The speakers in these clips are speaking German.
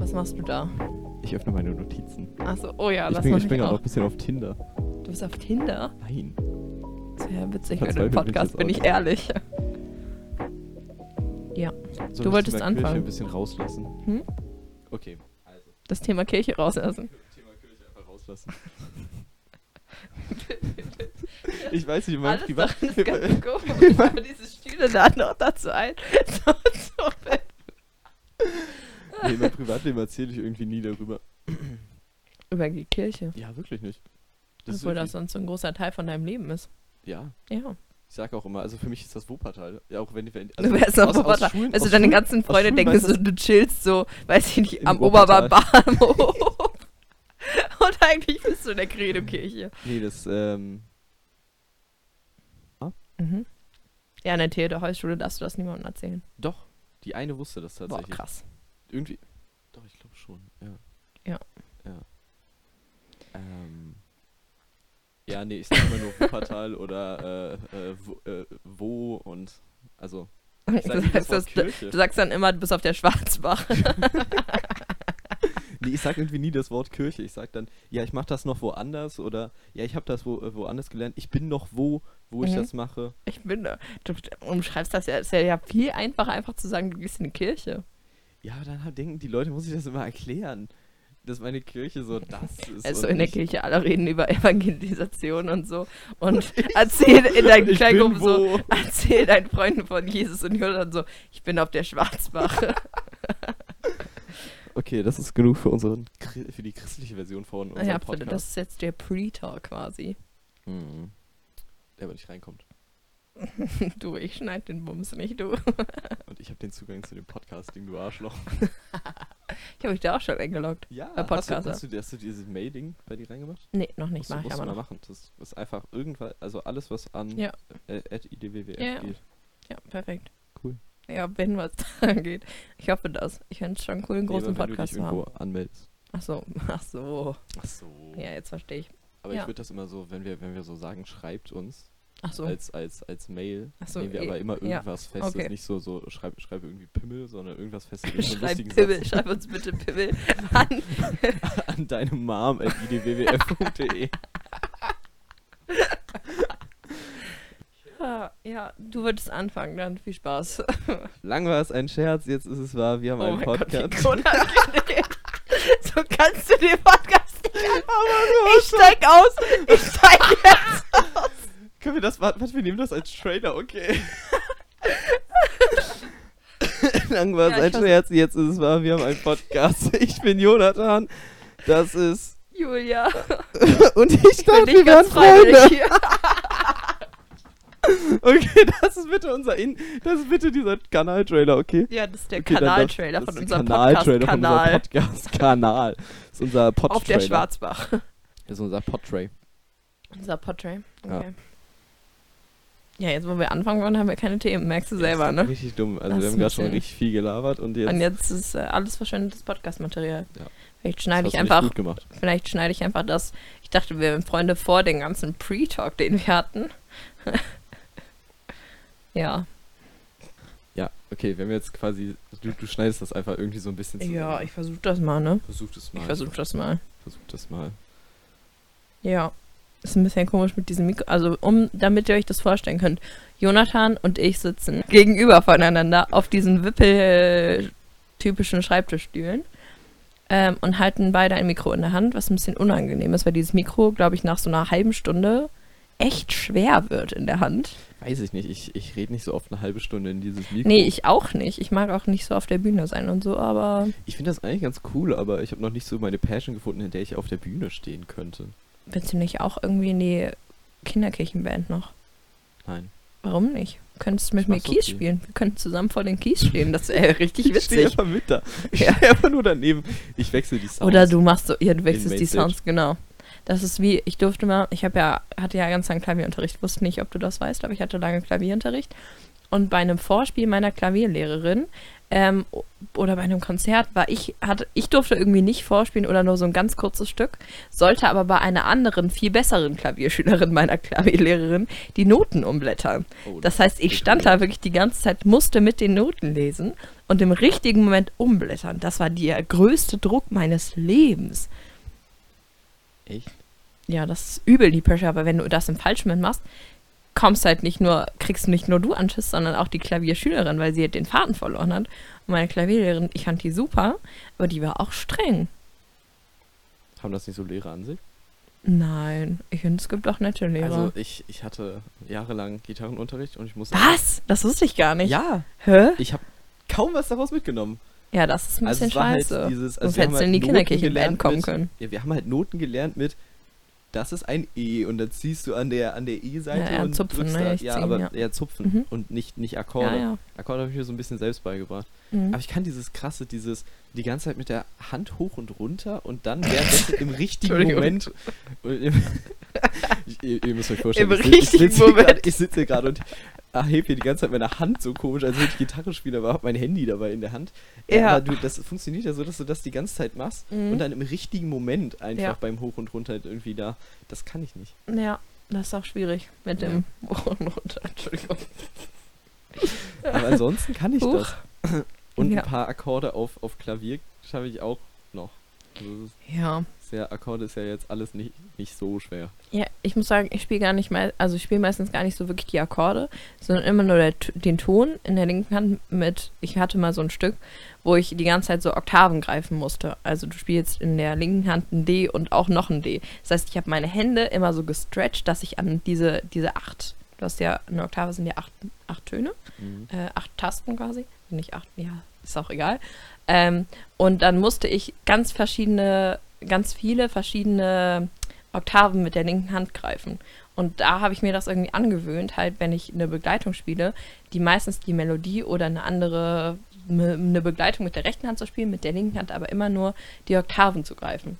Was machst du da? Ich öffne meine Notizen. Achso, oh ja, ich das bin, ich bin ich noch auch. ein bisschen auf Tinder. Du bist auf Tinder? Nein. Sehr witzig für den bin ich Podcast, bin auch ich ehrlich. Ja, Soll Du ich wolltest Thema Kirche anfangen. ein bisschen rauslassen? Hm? Okay. Also, das Thema Kirche rauslassen. Thema Kirche einfach rauslassen. ich weiß nicht, mein Privat... ganz komisch, aber diese Stühle laden noch dazu ein. Nee, mein Privatleben erzähle ich irgendwie nie darüber. Über die Kirche. Ja, wirklich nicht. Das Obwohl das sonst so ein großer Teil von deinem Leben ist. Ja, Ja. ich sage auch immer, also für mich ist das Wuppertal. Ja, auch wenn, wenn du wärst aus- aus Wuppertal. Schulen- Also aus deine Schulen- ganzen aus Freunde denken so, du chillst so, weiß ich nicht, am. Oberbahnhof. Und eigentlich bist du in der Credo-Kirche. Nee, das, ähm, Mhm. Ja, in der Theodor-Heuss-Schule darfst du das niemandem erzählen. doch, die eine wusste das Boah, tatsächlich. krass. Irgendwie. Doch, ich glaube schon, ja. Ja. Ja. Ähm. Ja, nee, ich sag immer nur Wuppertal oder äh, äh, wo, äh, wo und also. Ich sag Du sagst, das, du, sagst dann immer, du bist auf der Schwarzbach. Nee, ich sag irgendwie nie das Wort Kirche. Ich sag dann, ja, ich mach das noch woanders oder ja, ich habe das wo, äh, woanders gelernt. Ich bin noch wo, wo ich Mhm. das mache. Ich bin da. Du umschreibst das ja. Es ist ja viel einfacher, einfach zu sagen, du gehst in die Kirche. Ja, aber dann denken die Leute, muss ich das immer erklären, dass meine Kirche so das ist. Also in der Kirche alle reden über Evangelisation und so. Und erzähl in deinen Ich Kleingruppen so, erzähl deinen Freunden von Jesus und Jonathan so, ich bin auf der Schwarzbach. Okay, das ist genug für unseren für die christliche Version von unserem ja, Podcast. das ist jetzt der Pre-Talk quasi. Mhm. Der aber nicht reinkommt. Du, ich schneid den Bums nicht, du. Und ich habe den Zugang zu dem Podcasting, du Arschloch. Ich habe mich da auch schon eingeloggt. Ja, Bei hast du, hast, du, hast du dieses Mailing bei dir reingemacht? Nee, noch nicht, mach ich musst aber mal noch. machen. Das ist einfach irgendwann, also alles, was an Ja. äh, at idwwf Ja, geht. Ja, perfekt. Cool. Ja, wenn was da geht. Ich hoffe das. Ich fände es schon cool, einen Nee, großen Podcast zu haben. anmeldest. Ach so, ach so. Ach so. Ja, jetzt verstehe ich. Aber ja. ich würde das immer so, wenn wir, wenn wir so sagen, schreibt uns so. als, als, als Mail, Ach so, nehmen wir eh, aber immer ja. irgendwas Festes. Okay. Nicht so, so schreib, schreib irgendwie Pimmel, sondern irgendwas Festes. Schreib Pimmel, Satz schreib uns bitte Pimmel an. an deine Mom at idwwf.de. Ja, ja, du würdest anfangen, dann viel Spaß. Lang war es ein Scherz, jetzt ist es wahr, wir haben Oh einen Gott, Podcast. unangenehm. So kannst du den Podcast nicht anfangen. Ich steig aus. Ich steig jetzt. Können wir das, warte, warte, wir nehmen das als Trailer, okay. Lang war es Ja, ein Scherz, jetzt ist es wahr, wir haben einen Podcast. Ich bin Jonathan, das ist... Julia. Und ich Ich bin dachte, wir wären ganz Freunde. Okay, das ist bitte unser In das ist bitte dieser Kanal-Trailer, okay? Ja, das ist der Okay, Kanaltrailer von unserem der Kanal-Trailer von unserem Podcast-Kanal. Podcast-Kanal. Das ist unser pod Auf der Schwarzbach. Das ist unser Podtray. Unser Portrait. Ja. Okay. Ja. Jetzt wo wir anfangen wollen, haben wir keine Themen, merkst du selber, ne? Richtig dumm. Also Das wir haben gerade schon richtig viel gelabert und jetzt, Und jetzt ist äh, alles verschwendetes Podcast-Material. Ja. Vielleicht schneide ich einfach, gut gemacht. vielleicht schneide ich einfach das. Ich dachte, wir wären Freunde vor den ganzen Pre-Talk, den wir hatten. ja. Ja, okay, wenn wir jetzt quasi, du, du schneidest das einfach irgendwie so ein bisschen zusammen. Ja, ich versuche das mal, ne? Versuch das mal. Ich versuche das mal. Versuch das mal. Ja. Ist ein bisschen komisch mit diesem Mikro. Also, um, damit ihr euch das vorstellen könnt. Jonathan und ich sitzen gegenüber voneinander auf diesen Wippel-typischen Schreibtischstühlen ähm, und halten beide ein Mikro in der Hand, was ein bisschen unangenehm ist, weil dieses Mikro, glaube ich, nach so einer halben Stunde echt schwer wird in der Hand. Weiß ich nicht, ich, ich rede nicht so oft eine halbe Stunde in dieses Mikro. Nee, ich auch nicht. Ich mag auch nicht so auf der Bühne sein und so, aber Ich finde das eigentlich ganz cool, aber ich habe noch nicht so meine Passion gefunden, in der ich auf der Bühne stehen könnte. Willst du nicht auch irgendwie in die Kinderkirchenband noch? Nein. Warum nicht? Du könntest mit mir Kies okay. spielen. Wir könnten zusammen vor den Kies stehen. Das wäre richtig Ich stehe witzig. einfach mit da. Ich Ja. stehe einfach nur daneben. Ich wechsle die Sounds. Oder du machst so, ja, du wechselst die. Sounds, genau. Das ist wie, ich durfte mal, ich habe ja, hatte ja ganz lange Klavierunterricht, wusste nicht, ob du das weißt, aber ich hatte lange Klavierunterricht. Und bei einem Vorspiel meiner Klavierlehrerin ähm, oder bei einem Konzert war ich, hatte, ich durfte irgendwie nicht vorspielen oder nur so ein ganz kurzes Stück, sollte aber bei einer anderen, viel besseren Klavierschülerin meiner Klavierlehrerin die Noten umblättern. Oh, Das heißt, ich stand da wirklich die ganze Zeit, musste mit den Noten lesen und im richtigen Moment umblättern. Das war der größte Druck meines Lebens. Echt? Ja, das ist übel die Pressure, aber wenn du das im falschen Moment machst, kommst halt nicht nur, kriegst nicht nur du Anschiss, sondern auch die Klavierschülerin, weil sie halt den Faden verloren hat. Und meine Klavierlehrerin, ich fand die super, aber die war auch streng. Haben das nicht so Lehrer an sich? Nein, ich finde, es gibt auch nette Lehrer. Also ich, ich hatte jahrelang Gitarrenunterricht und ich musste. Was? Das wusste ich gar nicht. Ja, Hä? ich habe kaum was daraus mitgenommen. Ja, das ist ein Also bisschen es war halt scheiße. dieses, Sonst also haben hättest du in halt die Noten Kinderkirche kommen mit, können. Ja, wir haben halt Noten gelernt mit, das ist ein E und dann ziehst du an der an der E-Seite Ja, ja, und zupfen, drückst ne, da, ich ja, ziehen, aber ja. ja, zupfen Mhm. und nicht nicht Akkorde. Akkorde habe ich mir so ein bisschen selbst beigebracht. Mhm. Aber ich kann dieses krasse, dieses die ganze Zeit mit der Hand hoch und runter und dann währenddessen im richtigen. Moment. Im, ich, ihr, ihr müsst euch vorstellen, Im ich, ich richtigen grad- ich sitze hier gerade und erhebe hier die ganze Zeit meine Hand so komisch, als würde ich Gitarre spielen, aber habe mein Handy dabei in der Hand. Ja. Aber du, das funktioniert ja so, dass du das die ganze Zeit machst Mhm. und dann im richtigen Moment einfach Ja. beim Hoch und Runter irgendwie da. Das kann ich nicht. Ja, das ist auch schwierig mit Ja. dem Hoch und runter. Entschuldigung. Aber ansonsten kann ich Huch. das. Und ein paar Akkorde auf, auf Klavier schaffe ich auch noch. Also Ja. sehr, Akkorde ist ja jetzt alles nicht, nicht so schwer. Ja, ich muss sagen, ich spiele gar nicht mal, also ich spiele meistens gar nicht so wirklich die Akkorde, sondern immer nur der, den Ton in der linken Hand mit, ich hatte mal so ein Stück, wo ich die ganze Zeit so Oktaven greifen musste. Also du spielst in der linken Hand ein D und auch noch ein D. Das heißt, ich habe meine Hände immer so gestretcht, dass ich an diese, diese acht, du hast ja, eine Oktave sind ja acht, acht Töne, Mhm. äh, acht Tasten quasi, nicht acht, ja, ist auch egal. Ähm, und dann musste ich ganz verschiedene, ganz viele verschiedene Oktaven mit der linken Hand greifen. Und da habe ich mir das irgendwie angewöhnt, halt, wenn ich eine Begleitung spiele, die meistens die Melodie oder eine andere, ne- eine Begleitung mit der rechten Hand zu spielen, mit der linken Hand aber immer nur die Oktaven zu greifen.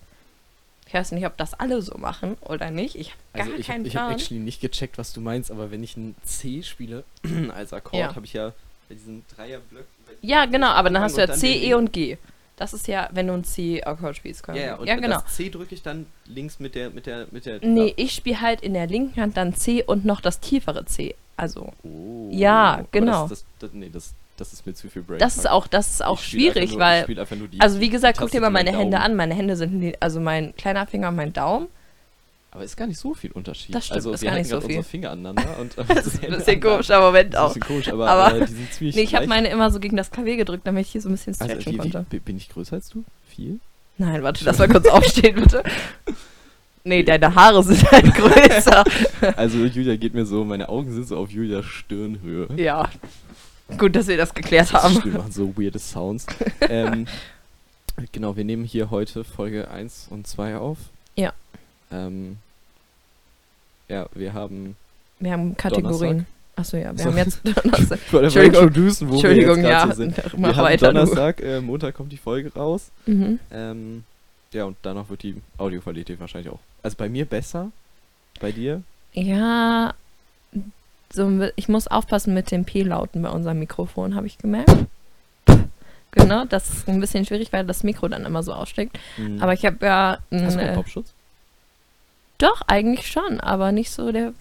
Ich weiß nicht, ob das alle so machen oder nicht. Ich habe gar Also ich, keinen ich habe Plan. actually nicht gecheckt, was du meinst, aber wenn ich ein C spiele als Akkord, Ja. habe ich ja bei diesen Dreierblöcken. Ja, genau, aber dann hast du ja C, E und G. Das ist ja, wenn du ein C-Akkord spielst. Ja, ja, und ja genau. das C drücke ich dann links mit der mit der mit der Nee, ich spiele halt in der linken Hand dann C und noch das tiefere C. Also, Oh, Ja, genau. Das, das, das, nee, das, das ist mir zu viel Brain. das ist auch, das ist auch schwierig, nur, weil, spiel einfach nur die, also wie gesagt, guck dir mal meine Hände an. Meine Hände sind, also mein kleiner Finger und mein Daumen. Aber ist gar nicht so viel Unterschied. Das stimmt, also ist wir gar nicht so viel. unsere Finger aneinander und äh, Das ist ein bisschen komisch, Moment Das ist ein auch. bisschen komisch, aber, Aber- äh, die sind ziemlich Nee, ich habe meine immer so gegen das Klavier gedrückt, damit ich hier so ein bisschen Also, stretchen wie, konnte. wie, bin ich größer als du? Viel? Nein, warte, lass mal kurz aufstehen, bitte. Nee, deine Haare sind halt größer. Also Julia geht mir so, meine Augen sind so auf Julias Stirnhöhe. ja. Gut, dass wir das geklärt Das haben. stimmt, machen so weirde Sounds. ähm, genau, wir nehmen hier heute Folge 1 und 2 auf. Ja. Ähm, ja, wir haben. Wir haben Kategorien. Achso, ja, wir So. haben jetzt Donnerstag. Ich wollte Entschuldigung. introducen, wo Entschuldigung, wir jetzt ja. sind. Wir haben. Donnerstag, äh, Montag kommt die Folge raus. Mhm. Ähm, ja, und danach wird die Audioqualität wahrscheinlich auch. Also bei mir besser. Bei dir? Ja, so, ich muss aufpassen mit den P-Lauten bei unserem Mikrofon, habe ich gemerkt. Genau, das ist ein bisschen schwierig, weil das Mikro dann immer so aussteckt. Mhm. Aber ich habe ja. ein, Hast du keinen äh, Popschutz? Doch, eigentlich schon, aber nicht so der.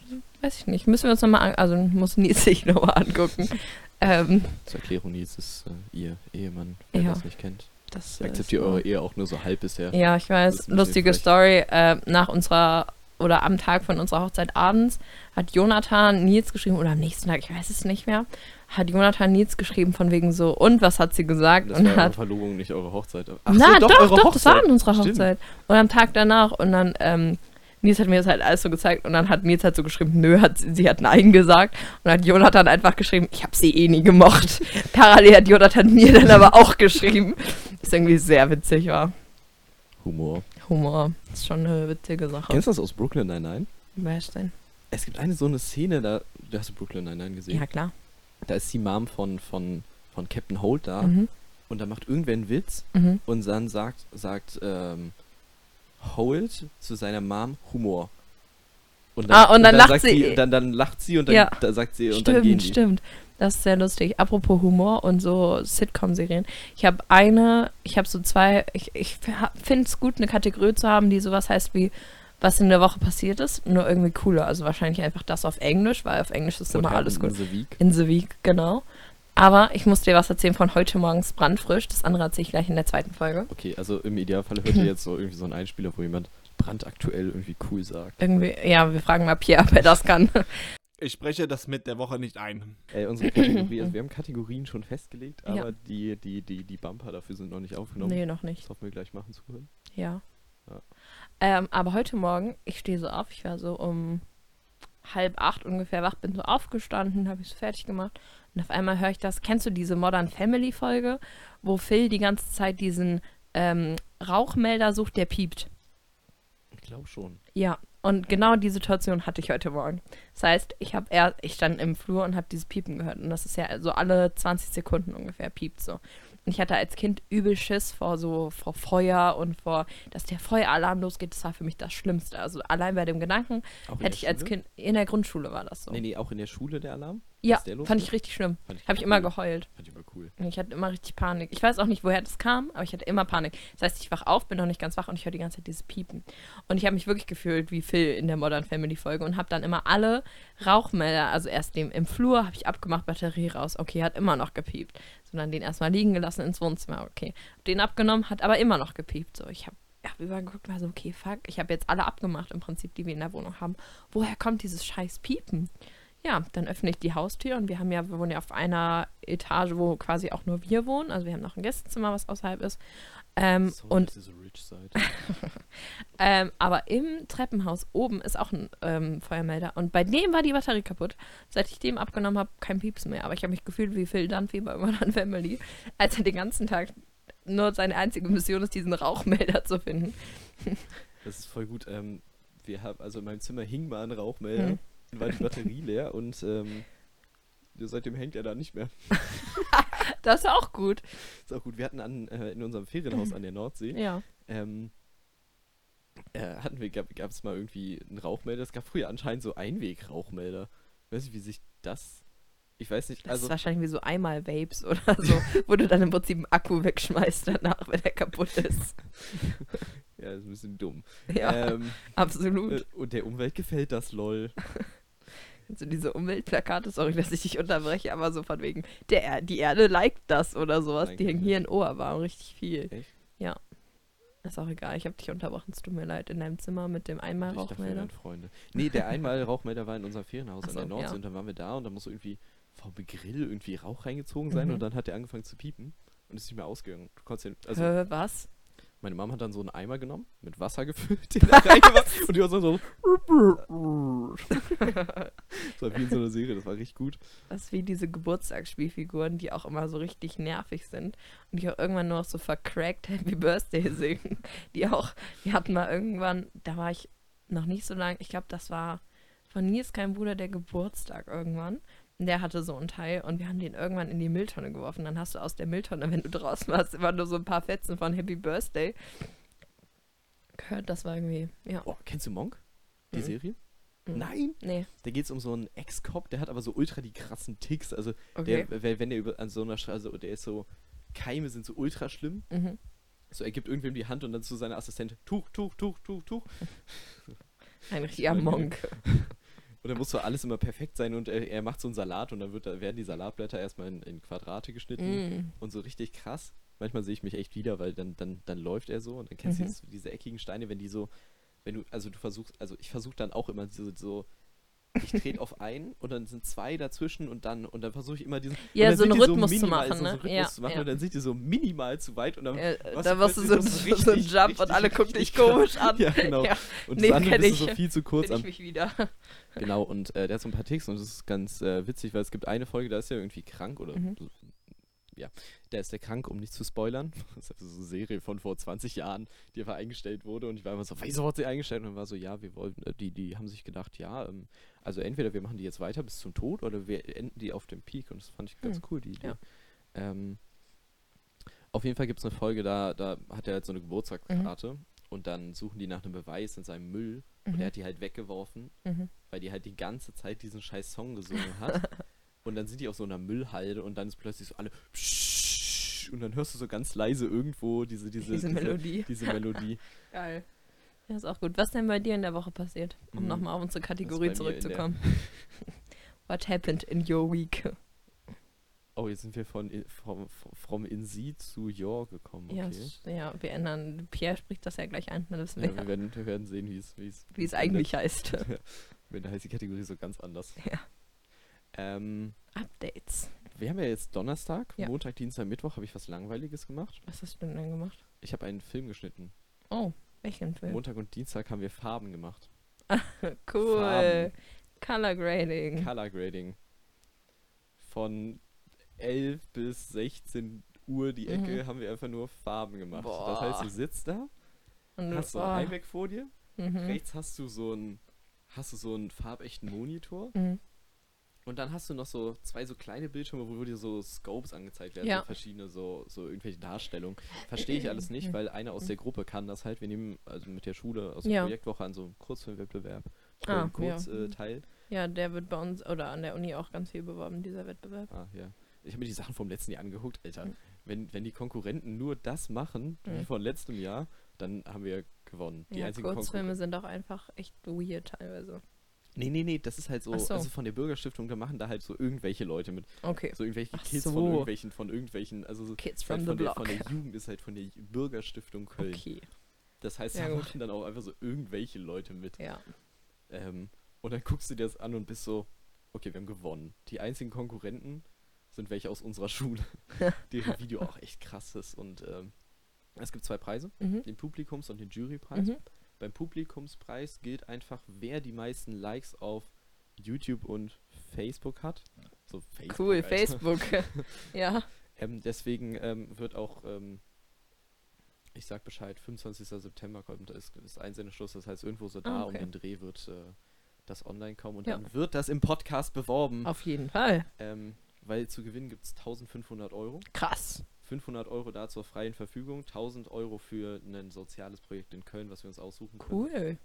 Weiß ich nicht. Müssen wir uns nochmal an. Also muss Nils sich nochmal angucken. Ähm, Zur Erklärung, Nils ist äh, ihr Ehemann, wer Ja. das nicht kennt. das Ich akzeptiere eure Ehe auch nur so halb bisher. Ja, ich weiß. Lustige. Story. Äh, nach unserer oder am Tag von unserer Hochzeit abends hat Jonathan Nils geschrieben, oder am nächsten Tag, ich weiß es nicht mehr, hat Jonathan Nils geschrieben von wegen so, und was hat sie gesagt? Das und war eure hat. Verlobung, nicht eure Hochzeit. Ach Na, so, doch, eure doch, das war an unserer Stimmt. Hochzeit. Und am Tag danach, und dann, ähm, Nils hat mir das halt alles so gezeigt und dann hat Nils halt so geschrieben, nö, hat, sie hat Nein gesagt und dann hat Jonathan einfach geschrieben, ich habe sie eh nie gemocht. Parallel hat Jonathan mir dann aber auch geschrieben. Das irgendwie sehr witzig war. Humor. Humor. Das ist schon eine witzige Sache. Kennst du das aus Brooklyn Nine-Nine? Wer ist denn? Es gibt eine so eine Szene, da, du hast du Brooklyn Nine-Nine gesehen? Ja, klar. Da ist die Mom von, von, von Captain Holt da Mhm. und da macht irgendwer einen Witz Mhm. und dann sagt, sagt ähm, Holt zu seiner Mom Humor. Und Ah, und dann lacht sagt sie. Dann, dann lacht sie und dann Ja. da sagt sie und dann gehen Stimmt, die. stimmt. Das ist sehr lustig. Apropos Humor und so Sitcom-Serien. Ich habe eine, ich habe so zwei, ich, ich finde es gut, eine Kategorie zu haben, die sowas heißt wie, was in der Woche passiert ist, nur irgendwie cooler. Also wahrscheinlich einfach das auf Englisch, weil auf Englisch ist What immer alles happened gut. in the week? In the Week, genau. Aber ich muss dir was erzählen von heute morgens brandfrisch. Das andere erzähle ich gleich in der zweiten Folge. Okay, also im Idealfall hört ihr jetzt so irgendwie so einen Einspieler, wo jemand brandaktuell irgendwie cool sagt. Irgendwie, ja, wir fragen mal Pierre, ob er das kann. Ich spreche das mit der Woche nicht ein. Äh, unsere Kategorie, also wir haben Kategorien schon festgelegt, Ja. aber die, die, die, die Bumper dafür sind noch nicht aufgenommen. nee, noch nicht. Das hoffen wir gleich machen zu können. Ja. Ja. Ähm, aber heute Morgen, ich stehe so auf, ich war so um halb acht ungefähr wach, bin so aufgestanden, habe ich so fertig gemacht und auf einmal höre ich das. Kennst du diese Modern Family Folge, wo Phil die ganze Zeit diesen ähm, Rauchmelder sucht, der piept? Ich glaube schon. Ja, und genau die Situation hatte ich heute Morgen. Das heißt, ich habe er, ich stand im Flur und habe dieses Piepen gehört. Und das ist ja so alle 20 Sekunden ungefähr piept so. Und ich hatte als Kind übel Schiss vor so vor Feuer und vor, dass der Feueralarm losgeht. Das war für mich das Schlimmste. Also allein bei dem Gedanken hätte ich als Schule? Kind in der Grundschule war das so. Nee, nee, auch in der Schule der Alarm? Ja, fand ich richtig schlimm. Habe ich cool. immer geheult. Fand ich immer cool. Ich hatte immer richtig Panik. Ich weiß auch nicht, woher das kam, aber ich hatte immer Panik. Das heißt, ich wach auf, bin noch nicht ganz wach und ich höre die ganze Zeit dieses Piepen. Und ich habe mich wirklich gefühlt wie Phil in der Modern Family Folge und habe dann immer alle Rauchmelder, also erst dem im Flur habe ich abgemacht, Batterie raus. Okay, hat immer noch gepiept. Sondern den erstmal liegen gelassen ins Wohnzimmer. Okay. Den abgenommen, hat aber immer noch gepiept. So, ich habe hab übergeguckt, war so, okay, fuck, ich habe jetzt alle abgemacht im Prinzip, die wir in der Wohnung haben. Woher kommt dieses scheiß Piepen? Ja, dann öffne ich die Haustür und wir haben ja, wir wohnen ja auf einer Etage, wo quasi auch nur wir wohnen. Also wir haben noch ein Gästezimmer, was außerhalb ist. Ähm, So, und ähm, aber im Treppenhaus oben ist auch ein ähm, Feuermelder. Und bei dem war die Batterie kaputt. Seit ich dem abgenommen habe, kein Pieps mehr. Aber ich habe mich gefühlt wie Phil Dunphy bei Modern Family, als er den ganzen Tag nur seine einzige Mission ist, diesen Rauchmelder zu finden. Das ist voll gut. Ähm, wir haben, also in meinem Zimmer hing mal ein Rauchmelder, Hm. War die Batterie leer und ähm, seitdem hängt er da nicht mehr. Das ist auch gut. Ist auch gut. Wir hatten an, äh, in unserem Ferienhaus an der Nordsee, Ja. ähm, äh, hatten wir, gab es mal irgendwie einen Rauchmelder. Es gab früher anscheinend so Einweg-Rauchmelder. Ich weiß nicht, wie sich das. Ich weiß nicht, Das also. ist wahrscheinlich wie so einmal Vapes oder so, wo du dann im Prinzip einen Akku wegschmeißt danach, wenn der kaputt ist. Ja, ist ein bisschen dumm. Ja, Ähm, absolut. äh, und der Umwelt gefällt das, lol. Also diese Umweltplakate, sorry, dass ich dich unterbreche, aber so von wegen, der, Er- die Erde liked das oder sowas. Die hängen hier in Oberbaum richtig viel. Echt? Ist auch egal, ich habe dich unterbrochen, es tut mir leid, in deinem Zimmer mit dem Ich Einmalrauchmelder. wären Freunde. Nee, der Einmal-Rauchmelder war in unserem Ferienhaus Ach an so, der Nordsee ja. und dann waren wir da und da muss irgendwie vom Grill irgendwie Rauch reingezogen sein Mhm. und dann hat der angefangen zu piepen und ist nicht mehr ausgegangen. Du konntest ja, also Hä, was? Meine Mama hat dann so einen Eimer genommen, mit Wasser gefüllt, den da reingemacht und die war so, das war wie in so einer Serie, das war richtig gut. Das ist wie diese Geburtstagsspielfiguren, die auch immer so richtig nervig sind und die auch irgendwann nur noch so vercrackt Happy Birthday singen. Die auch, die hatten mal irgendwann, da war ich noch nicht so lang, ich glaube, das war von Nils kein Bruder der Geburtstag irgendwann. Der hatte so einen Teil und wir haben den irgendwann in die Mülltonne geworfen. Dann hast du aus der Mülltonne, wenn du draußen warst, immer nur so ein paar Fetzen von Happy Birthday gehört. Das war irgendwie, ja. Oh, kennst du Monk? Die Mhm. Serie? Mhm. Nein! Nee, Da geht es um so einen Ex-Cop, der hat aber so ultra die krassen Ticks. Also, okay. der, wenn der über, an so einer Straße, der ist so, Keime sind so ultra schlimm. mhm. So, er gibt irgendwem die Hand und dann zu seiner Assistentin, Tuch, Tuch, Tuch, Tuch, Tuch. Ein richtiger Monk. Und dann muss so alles immer perfekt sein und er, er macht so einen Salat und dann wird, werden die Salatblätter erstmal in, in Quadrate geschnitten Mm. und so richtig krass. Manchmal sehe ich mich echt wieder, weil dann, dann, dann läuft er so und dann kennst Mhm. du dieses- diese eckigen Steine, wenn die so, wenn du, also du versuchst, also ich versuche dann auch immer so, so ich trete auf einen und dann sind zwei dazwischen und dann und dann versuche ich immer diesen Ja, so einen Rhythmus zu minimal, machen, so, ne? so Rhythmus Ja, zu machen ja. und dann sind die so minimal zu weit und dann was da du warst du so, so, so so ein richtig, Jump und alle richtig, gucken dich richtig komisch an. Ja, genau. Ja, Und Nee, das andere bist du so ich. viel zu kurz ich mich wieder. Genau, und äh, der hat so ein paar Ticks und das ist ganz äh, witzig, weil es gibt eine Folge, da ist er irgendwie krank oder Mhm. Ja, der ist der krank, um nicht zu spoilern. Das ist so eine Serie von vor 20 Jahren, die einfach eingestellt wurde und ich war immer so, wieso wurde sie eingestellt? Und dann war so, ja, wir wollen, äh, die, die haben sich gedacht, ja, ähm, also entweder wir machen die jetzt weiter bis zum Tod oder wir enden die auf dem Peak und das fand ich ganz Hm, cool, die Idee. ja. Ähm, auf jeden Fall gibt es eine Folge, da, da hat er halt so eine Geburtstagskarte und dann suchen die nach einem Beweis in seinem Müll und er hat die halt weggeworfen Mhm. weil die halt die ganze Zeit diesen scheiß Song gesungen hat. und dann sind die auf so einer Müllhalde und dann ist plötzlich so alle und dann hörst du so ganz leise irgendwo diese, diese, Diese Melodie. Diese Melodie. Geil. Ja, ist auch gut. Was denn bei dir in der Woche passiert? Um Mhm. nochmal auf unsere Kategorie zurückzukommen. What happened in your week? Oh, jetzt sind wir von from, from in sie zu your gekommen. Ja, Okay. s- ja, wir ändern. Pierre spricht das ja gleich ein. Wissen Ja, wir, werden, wir werden sehen, wie es eigentlich heißt. Wenn da heißt die Kategorie so ganz anders. Ja. Ähm, Updates. wir haben ja jetzt Donnerstag, Ja. Montag, Dienstag, Mittwoch habe ich was Langweiliges gemacht. Was hast du denn gemacht? Ich habe einen Film geschnitten. Oh, welchen Film? Montag und Dienstag haben wir Farben gemacht. cool. Farben. Color Grading. Color Grading. Von 11 bis 16 Uhr die Ecke Mhm. haben wir einfach nur Farben gemacht. Das Boah. heißt, du sitzt da, Und du- hast so oh, ein iMac vor dir, mhm. rechts hast du so einen hast du so einen farbechten Monitor Mhm. Und dann hast du noch so zwei so kleine Bildschirme, wo dir so Scopes angezeigt werden, Ja. so verschiedene so, so irgendwelche Darstellungen. Verstehe ich alles nicht, weil einer aus der Gruppe kann das halt. Wir nehmen also mit der Schule aus der Ja. Projektwoche an so einem Kurzfilmwettbewerb Ah, kurz ja. teil. Ja, der wird bei uns oder an der Uni auch ganz viel beworben, dieser Wettbewerb. Ah, ja. Ich habe mir die Sachen vom letzten Jahr angeguckt, Alter. Mhm. Wenn, wenn die Konkurrenten nur das machen, wie Mhm. von letztem Jahr, dann haben wir gewonnen. Die ja, einzigen Kurzfilme sind auch einfach echt weird teilweise. Nee, nee, nee, das ist halt so, so. also von der Bürgerstiftung, da machen da halt so irgendwelche Leute mit. Okay. So irgendwelche Ach Kids so. von irgendwelchen, von irgendwelchen, also so Kids ist from halt the von, der, block. von der Jugend ist halt von der Bürgerstiftung Köln. Okay. Das heißt, Ja, da gut. machen dann auch einfach so irgendwelche Leute mit. Ja. Ähm, und dann guckst du dir das an und bist so, okay, wir haben gewonnen. Die einzigen Konkurrenten sind welche aus unserer Schule, deren Video auch echt krass ist. Und ähm, es gibt zwei Preise, Mhm. den Publikums- und den Jurypreis. Mhm. Beim Publikumspreis gilt einfach, wer die meisten Likes auf YouTube und Facebook hat. So Facebook, Cool, Alter. Facebook. ja. Ähm, deswegen ähm, wird auch, ähm, ich sag Bescheid, 25. September kommt, ist, ist Einsendeschluss, das heißt irgendwo so da Ah, um okay. den Dreh wird äh, das online kommen und Ja. dann wird das im Podcast beworben, Auf jeden Fall. ähm, weil zu gewinnen gibt es 1500 Euro. Krass. 500 Euro da zur freien Verfügung, 1000 Euro für ein soziales Projekt in Köln, was wir uns aussuchen können. Cool.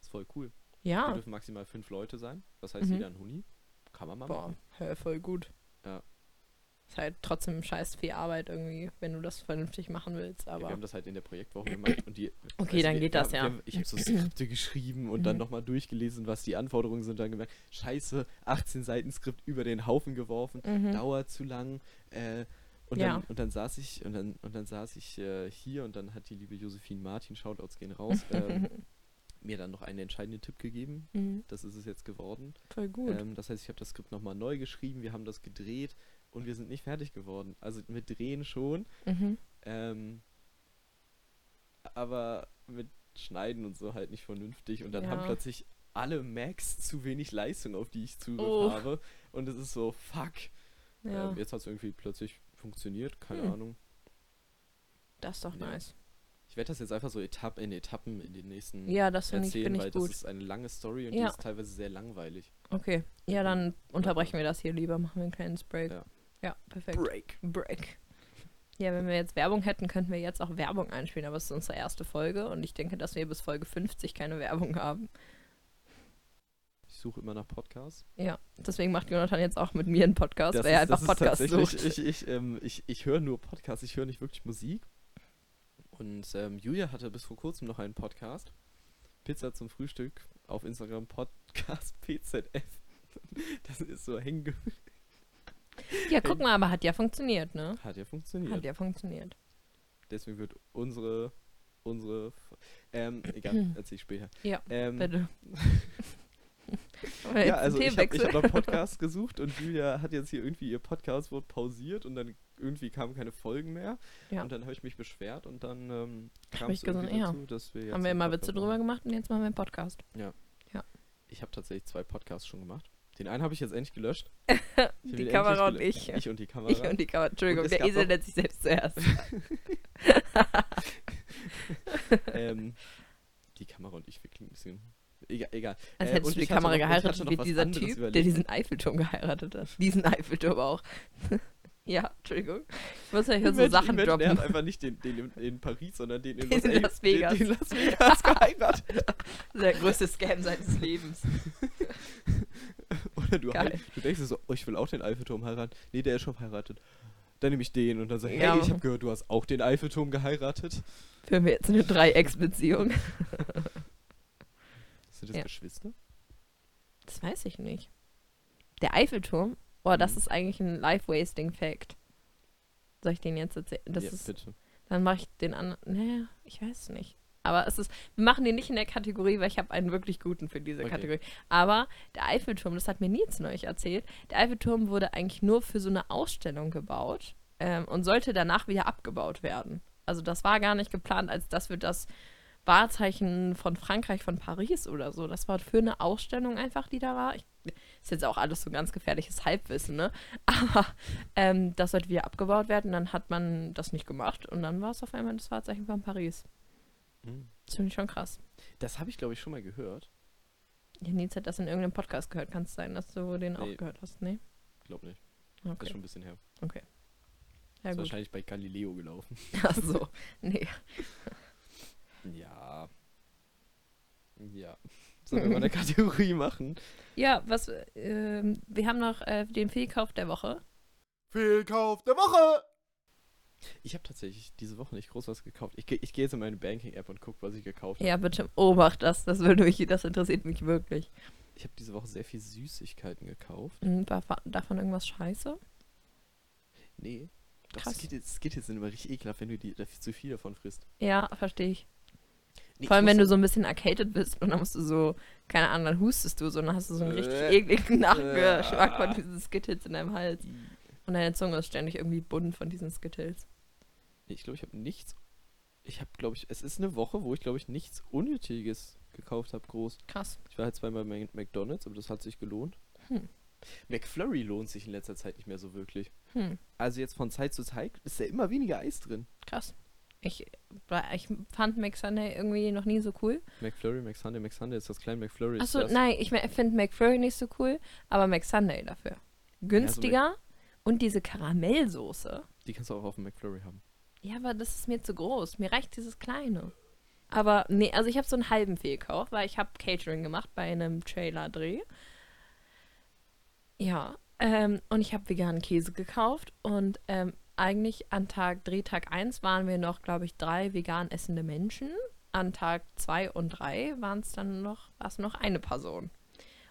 ist voll cool. Wir Ja. dürfen maximal fünf Leute sein, das heißt Mhm. jeder ein Huni. Kann man mal Boah, machen. hör, voll gut. Ja. Ist halt trotzdem scheiß viel Arbeit irgendwie, wenn du das vernünftig machen willst, Ja, aber. wir haben das halt in der Projektwoche gemacht und die. Okay, du, dann wir- geht wir das ja. Wir haben, ich habe so Skripte geschrieben und dann Mhm. nochmal durchgelesen, was die Anforderungen sind, dann gemerkt, scheiße, 18 Seiten Skript über den Haufen geworfen, Mhm. dauert zu lang. Äh, und, Ja. dann, und dann saß ich und dann und dann saß ich äh, hier und dann hat die liebe Josephine Martin, Shoutouts gehen raus, ähm, mir dann noch einen entscheidenden Tipp gegeben. Mhm. Das ist es jetzt geworden. Voll gut. Ähm, das heißt, ich habe das Skript nochmal neu geschrieben, wir haben das gedreht und wir sind nicht fertig geworden. Also mit Drehen schon, Mhm. ähm, aber mit Schneiden und so halt nicht vernünftig. Und dann Ja. haben plötzlich alle Macs zu wenig Leistung, auf die ich Zugriff Oh. habe. Und es ist so, fuck. Ja, Ähm, jetzt hat es irgendwie plötzlich funktioniert, keine Hm. Ahnung. das ist doch ja. nice. Ich werde das jetzt einfach so Etapp in Etappen in den nächsten Ja, das finde ich, erzählen, find weil ich das gut. ist eine lange Story und Ja. die ist teilweise sehr langweilig. Okay. Ja, dann unterbrechen wir das hier lieber, machen wir ein kleines Break. Ja. Ja, perfekt. Break. Break. Ja, wenn wir jetzt Werbung hätten, könnten wir jetzt auch Werbung einspielen, aber es ist unsere erste Folge und ich denke, dass wir bis Folge 50 keine Werbung haben. Ich suche immer nach Podcasts. Ja, deswegen macht Jonathan jetzt auch mit mir einen Podcast, Das weil er ist- einfach Podcasts sucht. Ich, ich, ähm, ich, ich höre nur Podcasts, ich höre nicht wirklich Musik. Und ähm, Julia hatte bis vor kurzem noch einen Podcast. Pizza zum Frühstück auf Instagram Podcast PZF. Das ist so hängen ge- Ja, guck mal, aber hat ja funktioniert, ne? Hat ja funktioniert. Hat ja funktioniert. Deswegen wird unsere unsere ähm, egal, erzähl ich später. Ja, Ähm, Bitte. Ja, also ich habe hab nach Podcasts gesucht und Julia hat jetzt hier irgendwie ihr Podcast wurde pausiert und dann irgendwie kamen keine Folgen mehr. Ja. Und dann habe ich mich beschwert und dann ähm, kam ich es gesagt, ja. dazu, dass wir jetzt Haben wir immer Witze drüber machen. gemacht und jetzt machen wir einen Podcast. Ich habe tatsächlich zwei Podcasts schon gemacht. Den einen habe ich jetzt endlich gelöscht. Die Kamera und ich. Ich und die Kamera. Ich und die Kamera. Entschuldigung, Und der Esel nennt sich selbst zuerst. ähm, die Kamera und ich, wir klingen ein bisschen. Egal. egal. Als Äh, hättest und du die Kamera geheiratet noch wie dieser Typ, der überlegt. diesen Eiffelturm geheiratet hat. Diesen Eiffelturm auch. ja, Entschuldigung. Ich muss ja hier so Sachen imagine, droppen. Er hat einfach nicht den, den in, in Paris, sondern den in Los, in Las Vegas. Den, den Las Vegas geheiratet. Der größte Scam seines Lebens. Oder du, Geil. halt, du denkst so, oh, ich will auch den Eiffelturm heiraten. Nee, der ist schon verheiratet. Dann nehme ich den und dann sag ich, Ja. hey, ich habe gehört, du hast auch den Eiffelturm geheiratet. Führen wir jetzt eine Dreiecksbeziehung? Sind das Ja. Geschwister? Das weiß ich nicht. Der Eiffelturm? Boah, das Mhm. ist eigentlich ein Life-Wasting-Fact. Soll ich den jetzt erzählen? Das ja, ist, bitte. dann mache ich den anderen. Naja, ich weiß nicht. Aber es ist, wir machen den nicht in der Kategorie, weil ich habe einen wirklich guten für diese Okay. Kategorie. Aber der Eiffelturm, das hat mir Nils neulich erzählt, der Eiffelturm wurde eigentlich nur für so eine Ausstellung gebaut ähm, und sollte danach wieder abgebaut werden. Also das war gar nicht geplant, als dass wir das Wahrzeichen von Frankreich, von Paris oder so. Das war für eine Ausstellung einfach, die da war. Ich, ist jetzt auch alles so ganz gefährliches Halbwissen, ne? Aber ähm, das sollte wieder abgebaut werden. Dann hat man das nicht gemacht und dann war es auf einmal das Wahrzeichen von Paris. Hm. Das finde ich schon krass. Das habe ich, glaube ich, schon mal gehört. Ja, Nils hat das in irgendeinem Podcast gehört. Kann es sein, dass du den auch Nee. gehört hast? Nee? Glaub nicht. Das ist Okay. schon ein bisschen her. Ja, ist gut. wahrscheinlich bei Galileo gelaufen. Ach so. Nee. Ja. Ja. Sollen wir mal eine Kategorie machen? Ja, was, ähm, wir haben noch äh, den Fehlkauf der Woche. Fehlkauf der Woche! Ich habe tatsächlich diese Woche nicht groß was gekauft. Ich, ich gehe jetzt in meine Banking-App und gucke, was ich gekauft habe. Ja, bitte obacht das. Das würde mich, das interessiert mich wirklich. Ich habe diese Woche sehr viel Süßigkeiten gekauft. Mhm, War fa- davon irgendwas scheiße? Nee. Doch, Krass. Es geht, jetzt, es geht jetzt immer richtig ekelhaft, wenn du die, da zu viel davon frisst. Ja, verstehe ich. Nee, Vor allem, wenn du so ein bisschen arcated bist und dann musst du so, keine Ahnung, dann hustest du so und dann hast du so einen richtig Äh. ekligen Nachgeschmack Äh. von diesen Skittles in deinem Hals. Und deine Zunge ist ständig irgendwie bunt von diesen Skittles. Ich glaube, ich habe nichts. Ich habe, glaube ich, es ist eine Woche, wo ich, glaube ich, nichts Unnötiges gekauft habe, groß. Krass. Ich war halt zweimal bei McDonalds, aber das hat sich gelohnt. Hm. McFlurry lohnt sich in letzter Zeit nicht mehr so wirklich. Hm, Also jetzt von Zeit zu Zeit ist da immer weniger Eis drin. krass. Ich, ich fand McSunday irgendwie noch nie so cool. McFlurry, McSunday, McSunday ist das kleine McFlurry. Achso, nein, ich finde McFlurry nicht so cool, aber McSunday dafür. Günstiger und diese Karamellsoße. Die kannst du auch auf dem McFlurry haben. Ja, aber das ist mir zu groß. Mir reicht dieses kleine. Aber nee, also ich habe so einen halben Fehlkauf, weil ich habe Catering gemacht bei einem Trailer-Dreh. Ja, ähm, und ich habe veganen Käse gekauft und ähm, eigentlich an Tag Drehtag 1 waren wir noch, glaube ich, drei vegan essende Menschen. An Tag 2 und 3 waren es dann noch, war es noch eine Person.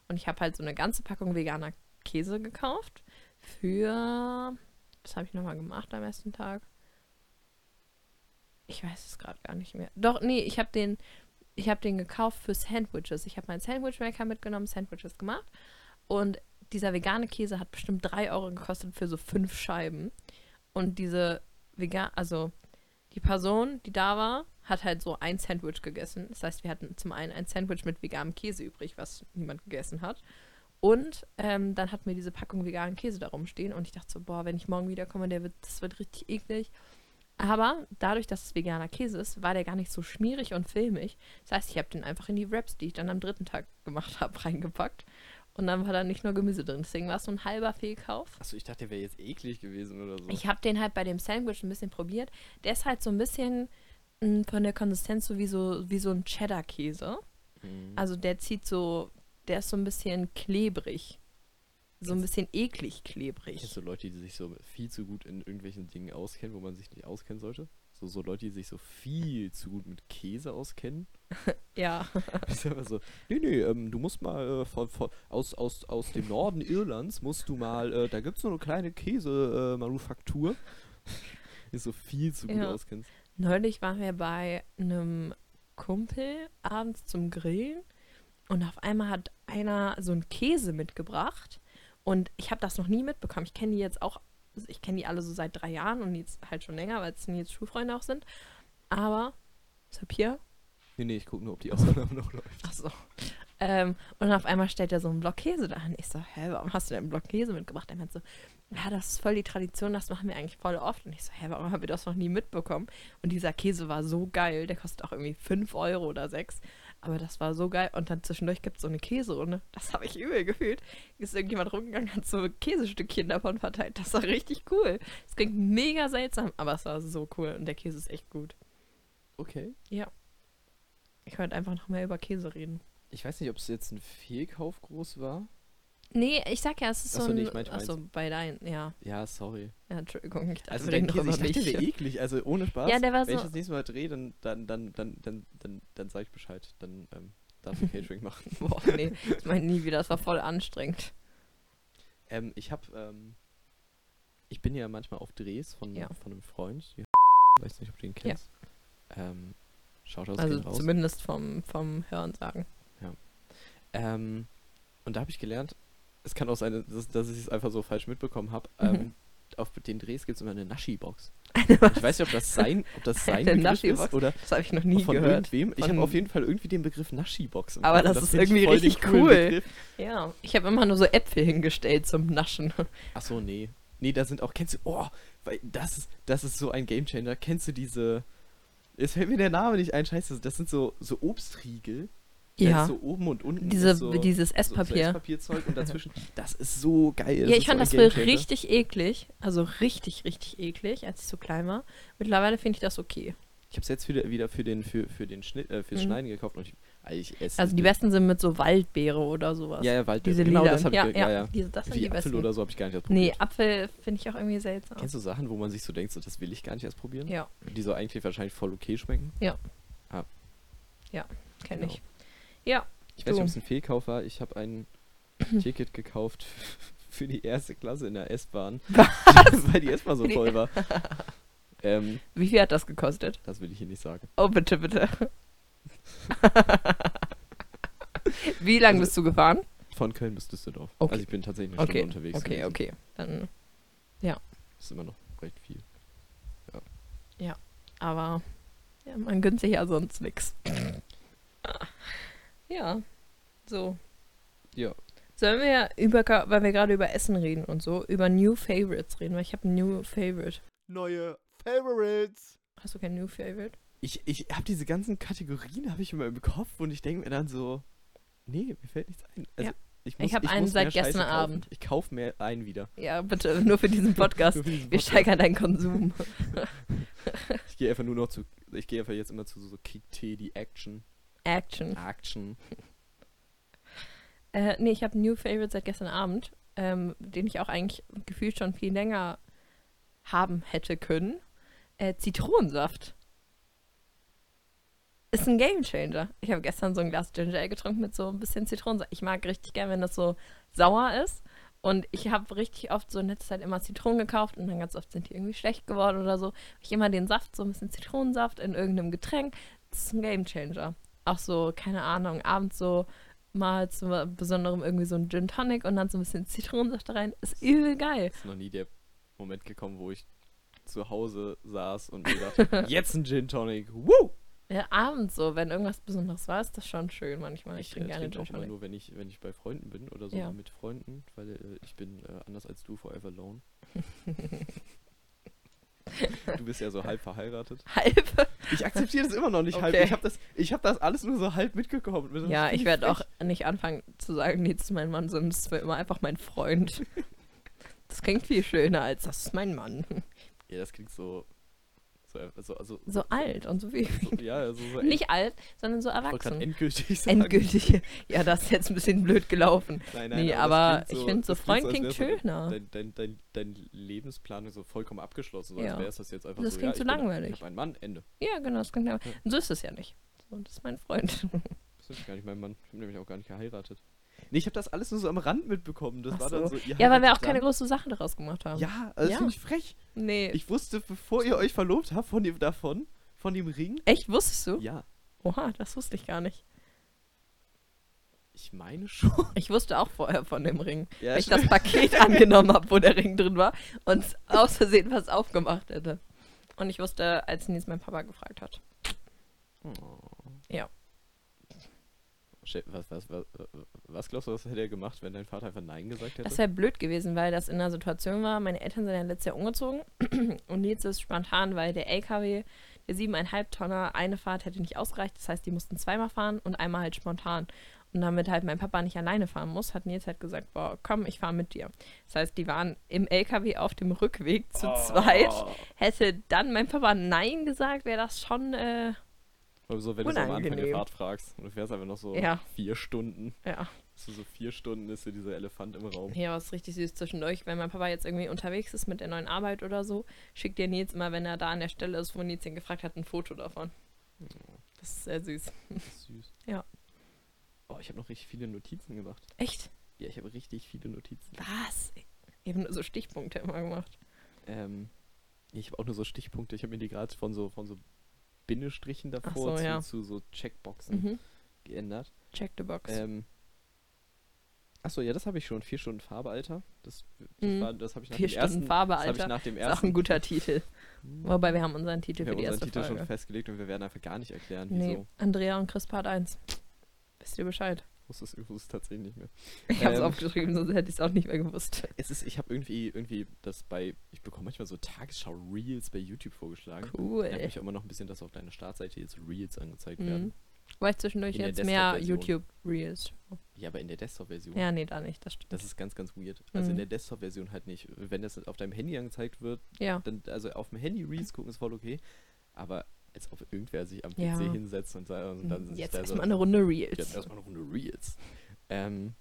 Und ich habe halt so eine ganze Packung veganer Käse gekauft für, was habe ich nochmal gemacht am ersten Tag? Ich weiß es gerade gar nicht mehr. Doch, nee, ich habe den, ich habe den gekauft für Sandwiches. Ich habe meinen Sandwichmaker mitgenommen, Sandwiches gemacht. Und dieser vegane Käse hat bestimmt 3 Euro gekostet für so fünf Scheiben. Und diese vegan, also die Person, die da war, hat halt so ein Sandwich gegessen. Das heißt, wir hatten zum einen ein Sandwich mit veganem Käse übrig, was niemand gegessen hat. Und ähm, dann hatten wir diese Packung veganen Käse da rumstehen und ich dachte so, boah, wenn ich morgen wiederkomme, der wird, das wird richtig eklig. Aber dadurch, dass es veganer Käse ist, war der gar nicht so schmierig und filmig. Das heißt, ich habe den einfach in die Wraps, die ich dann am dritten Tag gemacht habe, reingepackt. Und dann war da nicht nur Gemüse drin. Deswegen war es so ein halber Fehlkauf. Achso, ich dachte, der wäre jetzt eklig gewesen oder so. Ich habe den halt bei dem Sandwich ein bisschen probiert. Der ist halt so ein bisschen mh, von der Konsistenz so wie so, wie so ein Cheddar-Käse. Mhm. Also der zieht so, der ist so ein bisschen klebrig. So ein bisschen eklig klebrig. Kennst du Leute, die sich so viel zu gut in irgendwelchen Dingen auskennen, wo man sich nicht auskennen sollte? So, so Leute, die sich so viel zu gut mit Käse auskennen. Ja. Ist einfach so, nee, nee, ähm, du musst mal äh, von, von, aus, aus, aus dem Norden Irlands, musst du mal, äh, da gibt es so eine kleine Käsemanufaktur. die so viel zu gut Ja. auskennst. Neulich waren wir bei einem Kumpel abends zum Grillen und auf einmal hat einer so einen Käse mitgebracht und ich habe das noch nie mitbekommen. Ich kenne die jetzt auch, ich kenne die alle so seit drei Jahren und jetzt halt schon länger, weil es jetzt Schulfreunde auch sind. Aber, er Pierre? Nee, nee, ich gucke nur, ob die Aufnahme noch läuft. Ach so. Ähm, und auf einmal stellt er so einen Block Käse da an. Ich so, hä, warum hast du denn einen Block Käse mitgebracht? Er meint so, ja, das ist voll die Tradition, das machen wir eigentlich voll oft. Und ich so, hä, warum haben wir das noch nie mitbekommen? Und dieser Käse war so geil, der kostet auch irgendwie 5 Euro oder 6. Aber das war so geil. Und dann zwischendurch gibt es so eine Käserunde. Das habe ich übel gefühlt. Ist irgendjemand rumgegangen, hat so Käsestückchen davon verteilt. Das war richtig cool. Es klingt mega seltsam, aber es war so cool. Und der Käse ist echt gut. Okay. Ich wollte einfach noch mehr über Käse reden. Ich weiß nicht, ob es jetzt ein Fehlkauf groß war. Nee, ich sag ja, es ist Ach so ein. nee, ich meinte achso, bei deinen, ja. Ja, sorry. Ja, Entschuldigung. Ich dachte, Also reden Käse, ich dachte, der eklig. Also ohne Spaß. Ja, der war Wenn ich so- das nächste Mal drehe, dann, dann, dann, dann, dann, dann, dann sag ich Bescheid. Dann ähm, darf ich Catering machen. Boah, nee, ich meine nie wieder, das war voll anstrengend. Ähm, ich hab, ähm, ich bin ja manchmal auf Drehs von, Ja. von einem Freund. Ja, weiß nicht, ob du ihn kennst. Ähm, Shoutouts Also gehen raus. zumindest vom, vom Hören sagen. Ähm, und da habe ich gelernt, es kann auch sein, dass, dass ich es einfach so falsch mitbekommen habe. Mhm. Ähm, auf den Drehs gibt es immer eine Naschi-Box. Ich weiß nicht, ob das sein, ob das sein Begriff ist oder Das habe ich noch nie von gehört. irgendwem. Ich habe auf jeden Fall irgendwie den Begriff Naschi-Box. im Aber und das ist irgendwie richtig cool. Begriff. Ja, ich habe immer nur so Äpfel hingestellt zum Naschen. Ach so, nee. Nee, da sind auch, kennst du, oh, weil das ist, das ist so ein Gamechanger. Kennst du diese, jetzt fällt mir der Name nicht ein, scheiße, das sind so, so Obstriegel. Ja. ist so oben und unten Diese, so, dieses so, so Esspapier. Esspapierzeug und dazwischen, das ist so geil. ja, ich fand so das früher Gamechanger. richtig eklig. Also richtig, richtig eklig, als ich so klein war. Mittlerweile finde ich das okay. Ich habe es jetzt wieder, wieder für den, für, für den Schnitt, äh, fürs Mhm. Schneiden gekauft und ich, also ich esse. Also die besten sind mit so Waldbeere oder sowas. Ja, ja, Wald, Diese genau, das habe ja, ich, ge- ja, ja. Diese, das sind Wie die Apfel besten. oder so habe ich gar nicht erst Nee, probiert. Apfel finde ich auch irgendwie seltsam. Kennst du Sachen, wo man sich so denkt, so, das will ich gar nicht erst probieren? Ja, Die so eigentlich wahrscheinlich voll okay schmecken? kenne Genau. ich. Ja, Ich weiß nicht, ob es ein Fehlkauf war. Ich habe ein Ticket gekauft für die erste Klasse in der S-Bahn. Weil die S-Bahn so voll war. ähm, wie viel hat das gekostet? das will ich hier nicht sagen. Oh, bitte, bitte. wie lange Also- bist du gefahren? Von Köln bis Düsseldorf. Okay. Also ich bin tatsächlich eine Okay, Stunde unterwegs. okay, gewesen. okay. Dann, Das ist immer noch recht viel. aber ja, man gönnt sich ja sonst nix. ja, so. Ja. Sollen wir über, weil wir gerade über Essen reden und so, über New Favorites reden, weil ich habe ein New Favorite. Neue Favorites. Hast du kein New Favorite? Ich, ich habe diese ganzen Kategorien habe ich immer im Kopf und ich denke mir dann so, nee, mir fällt nichts ein. Also, Ja. ich, Ich hab einen muss seit gestern kaufen. Abend. Ich kaufe mehr ein wieder. Ja, bitte, nur für diesen Podcast. Für diesen Wir Podcast. steigern deinen Konsum. Ich gehe einfach nur noch zu, ich gehe einfach jetzt immer zu so Kick T, die Action. Action. Action. Äh, nee, ich habe New Favorite seit gestern Abend, ähm, den ich auch eigentlich gefühlt schon viel länger haben hätte können. Äh, Zitronensaft. Ist ein Gamechanger. Ich habe gestern so ein Glas Ginger Ale getrunken mit so ein bisschen Zitronensaft. Ich mag richtig gern, wenn das so sauer ist. Und ich habe richtig oft so in letzter Zeit immer Zitronen gekauft und dann ganz oft sind die irgendwie schlecht geworden oder so. Ich immer den Saft, so ein bisschen Zitronensaft in irgendeinem Getränk. Das ist ein Gamechanger. Auch so, keine Ahnung, abends so mal zu besonderem irgendwie so ein Gin Tonic und dann so ein bisschen Zitronensaft rein. Ist übel geil. Ist noch nie der Moment gekommen, wo ich zu Hause saß und mir dachte, jetzt ein Gin Tonic. Woo! Ja, abends so, wenn irgendwas Besonderes war, ist das schon schön manchmal. Ich, Ich trinke äh, gerne trinke Gin Tonic. nur, wenn ich, wenn ich bei Freunden bin oder so Ja. mit Freunden, weil äh, ich bin äh, anders als du forever alone. du bist ja so halb verheiratet. Halb. Ich akzeptiere das immer noch nicht halb. Okay. Ich habe das, ich hab das alles nur so halb mitgekommen. Ja, ich werde auch nicht anfangen zu sagen, nee, das ist mein Mann, sondern das ist immer einfach mein Freund. Das klingt viel schöner als das ist mein Mann. Ja, das klingt so. So, also, also, So alt und so wie. so ja, also so Nicht alt, sondern so erwachsen. endgültig sagen. Endgültig. Ja, das ist jetzt ein bisschen blöd gelaufen. Nein, Nee, das aber klingt ich finde, so Freund klingt so schöner. Dein, dein, dein, dein Lebensplan ist so vollkommen abgeschlossen, so Ja. als wäre es das jetzt einfach Das so. klingt ja, so ich bin- langweilig. Ich habe einen Mann, Ende. Ja, genau, das klingt Ja. Und so ist es ja nicht. So, das ist mein Freund. Das ist gar nicht mein Mann. Ich habe nämlich auch gar nicht geheiratet. Nee, ich habe das alles nur so am Rand mitbekommen. Das Ach war dann so. Ja, weil wir auch keine dann. große Sache daraus gemacht haben. Ja, also Ja. das finde ich frech. Nee. Ich wusste, bevor ihr euch verlobt habt, von dem davon, von dem Ring. Echt, wusstest du? Ja, Oha, das wusste ich gar nicht. ich meine schon. Ich wusste auch vorher von dem Ring. Ja, weil ich das Paket angenommen habe, wo der Ring drin war und aus Versehen was aufgemacht hätte. Und ich wusste, als Nils mein Papa gefragt hat. Oh. Ja. Was, was, was, was glaubst du, was hätte er gemacht, wenn dein Vater einfach Nein gesagt hätte? Das wäre blöd gewesen, weil das in einer Situation war, meine Eltern sind ja letztes Jahr umgezogen und Nils ist spontan, weil der LKW, der 7,5 Tonner, eine Fahrt hätte nicht ausgereicht. Das heißt, die mussten zweimal fahren und einmal halt spontan. Und damit halt mein Papa nicht alleine fahren muss, hat Nils halt gesagt, boah, komm, ich fahre mit dir. Das heißt, die waren im LKW auf dem Rückweg zu zweit. Oh. Hätte dann mein Papa Nein gesagt, wäre das schon, äh, so, wenn du so am Anfang der Unangenehm. Fahrt fragst und du fährst einfach noch so Ja. vier Stunden. ja. So, so vier Stunden ist so dieser Elefant im Raum. Ja, was richtig süß zwischendurch. Wenn mein Papa jetzt irgendwie unterwegs ist mit der neuen Arbeit oder so, schickt dir Nils immer, wenn er da an der Stelle ist, wo Nils ihn gefragt hat, ein Foto davon. Das ist sehr süß. Ist süß. Ja. Oh, ich habe noch richtig viele Notizen gemacht. Echt? Ja, ich habe richtig viele Notizen. Was? Ich habe nur so Stichpunkte immer gemacht. Ähm, ich habe auch nur so Stichpunkte. Ich habe mir die gerade von so, von so Bindestrichen davor so, zu, ja. zu so Checkboxen Mhm. geändert. Check the box. Ähm, Achso, ja, das habe ich schon. Vier Stunden Farbe, Alter. Das, das, Mhm. war- das habe ich nach Vier dem Stunden ersten. Farbe, das habe ich Alter. nach dem Ist auch ein guter Titel. Wobei wir haben unseren Titel wir für die erste Titel Folge. schon festgelegt und wir werden einfach gar nicht erklären, nee, wieso. Andrea und Chris Part 1. Wisst ihr Bescheid? Ich wusste es, ich es tatsächlich nicht mehr. Ich habe es Ähm. aufgeschrieben, sonst hätte ich es auch nicht mehr gewusst. Es ist, ich habe irgendwie, irgendwie das bei, ich bekomme manchmal so Tagesschau-Reels bei YouTube vorgeschlagen. Cool. Ich habe auch immer noch ein bisschen, dass auf deiner Startseite jetzt Reels angezeigt Mhm. werden. Weil ich zwischendurch In jetzt mehr. YouTube-Reels. Ja, aber in der Desktop-Version. Ja, nee, da nicht, das stimmt. Das ist ganz, ganz weird. Also in Mhm. der Desktop-Version halt nicht. Wenn das auf deinem Handy angezeigt wird, ja. dann, also auf dem Handy Reels gucken ist voll okay. Aber als ob irgendwer sich am PC Ja. hinsetzt und, sa- und dann Jetzt da erstmal so, eine Runde Reels. Jetzt erstmal eine Runde Reels. Ähm,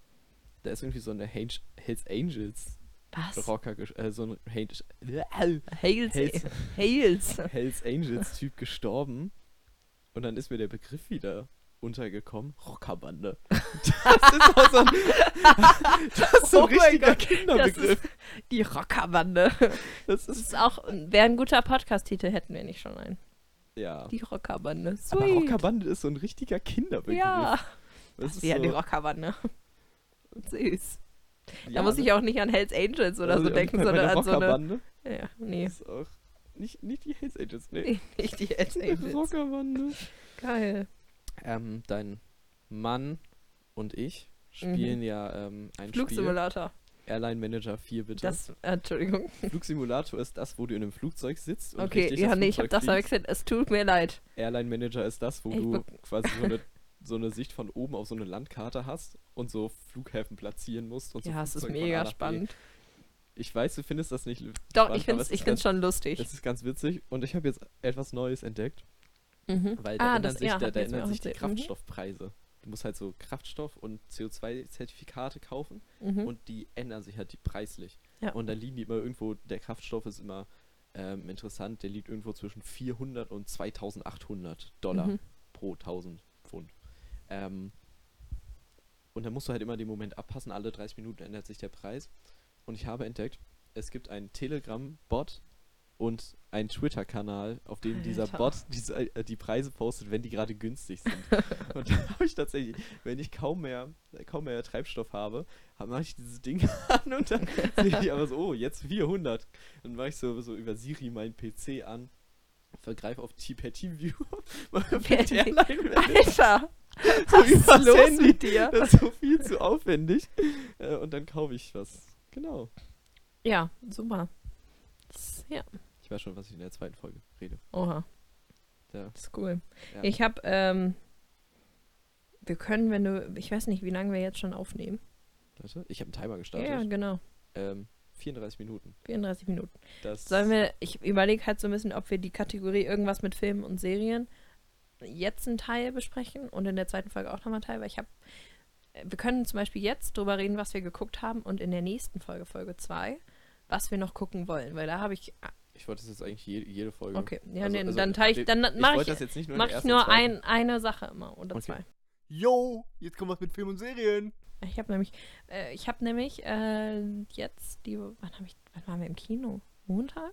da ist irgendwie so eine Hells Hells Angels Was? Rocker, äh, so ein Hells, Hales. Hales. Hales. Hells Angels Typ gestorben. Und dann ist mir der Begriff wieder untergekommen. Rockerbande. Das ist auch so ein, das ist so ein Oh richtiger Kinderbegriff. Die Rockerbande. Das Das ist, ist auch, wäre ein guter Podcast-Titel, hätten wir nicht schon einen. Ja. Die Rockerbande. Sweet. Aber Rockerbande ist so ein richtiger Kinderbegriff. Ja. das ist Ja, so, die Rockerbande. Süß. ja, da muss ne? ich auch nicht an Hells Angels oder Also, so denken, sondern der an so eine. Rockerbande Ja, nee. ist auch nicht, nicht die Hells Angels, nee. nicht die Hells Angels. Rockerbande. Geil. Ähm, dein Mann und ich spielen ja ähm, ein Spiel. Airline Manager 4, bitte. Das, äh, Entschuldigung. Flugsimulator ist das, wo du in einem Flugzeug sitzt. Und Okay, ja, nee, ich habe Flugzeug das verwechselt. Es tut mir leid. Airline Manager ist das, wo Ich du quasi so eine, so eine Sicht von oben auf so eine Landkarte hast und so Flughäfen platzieren musst. Und so Ja, es ist mega spannend. Ich weiß, du findest das nicht Doch, spannend, ich finde es ich find's schon lustig. Das ist ganz witzig und ich habe jetzt etwas Neues entdeckt, Mhm. weil da Ah, ändern das- sich, ja, da, da ändern sich die erzählt. Mhm. Du musst halt so Kraftstoff- und CO2-Zertifikate kaufen Mhm. und die ändern sich halt die preislich. Ja. Und dann liegen die immer irgendwo, der Kraftstoff ist immer ähm, interessant, der liegt irgendwo zwischen 400 und 2800 Dollar Mhm. pro 1000 Pfund. Ähm, und dann musst du halt immer den Moment abpassen, alle 30 Minuten ändert sich der Preis. Und ich habe entdeckt, es gibt einen Telegram-Bot und einen Twitter-Kanal, auf dem dieser Alter. Bot diese, äh, die Preise postet, wenn die gerade günstig sind. und da habe ich tatsächlich, wenn ich kaum mehr, kaum mehr Treibstoff habe, mache ich dieses Ding an und dann sehe ich aber so, oh, jetzt 400. Dann mache ich so, so über Siri meinen PC an, vergreife auf T per TeamViewer, mache Airline Alter! so Was ist los Handy. mit dir? Das ist so viel zu aufwendig. Äh, und dann kaufe ich was. Genau. Ja, super. Das, ja, Ich weiß schon, was ich in der zweiten Folge rede. oha. Ja. Das ist cool. Ja. Ich habe, ähm, wir können, wenn du, ich weiß nicht, wie lange wir jetzt schon aufnehmen. Warte, ich habe einen Timer gestartet. Ja, genau. ähm, 34 Minuten. 34 Minuten. Das Sollen wir, ich überlege halt so ein bisschen, ob wir die Kategorie irgendwas mit Filmen und Serien jetzt einen Teil besprechen und in der zweiten Folge auch nochmal einen Teil, weil ich habe, wir können zum Beispiel jetzt drüber reden, was wir geguckt haben und in der nächsten Folge, Folge 2, was wir noch gucken wollen, weil da habe ich, Ich wollte das jetzt eigentlich jede, jede Folge. okay, ja, Also- nee, also dann teile ich, ich- dann Ich mache wollte ich, das jetzt nicht nur in mach der ich nur ein, eine Sache immer oder Okay. zwei. Yo, jetzt kommt was mit Film und Serien. Ich habe nämlich, äh, ich habe nämlich äh, jetzt die, wann habe ich, wann waren wir im Kino? Montag?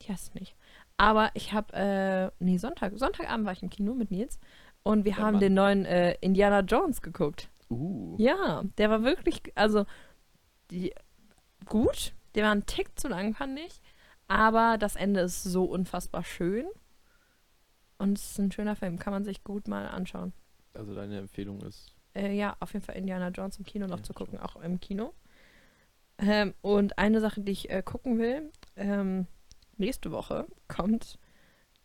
Ich weiß es nicht. Aber ich habe, äh, nee, Sonntag, Sonntagabend war ich im Kino mit Nils und wir Dein haben Mann. den neuen äh, Indiana Jones geguckt. Uh. Ja, der war wirklich, also, die, gut. Der war ein Tick zu lang, fand ich. Aber das Ende ist so unfassbar schön. Und es ist ein schöner Film, kann man sich gut mal anschauen. Also deine Empfehlung ist. Äh, ja, auf jeden Fall Indiana Jones im Kino noch Ja, zu gucken, auch im Kino. Ähm, und eine Sache, die ich äh, gucken will, ähm, nächste Woche kommt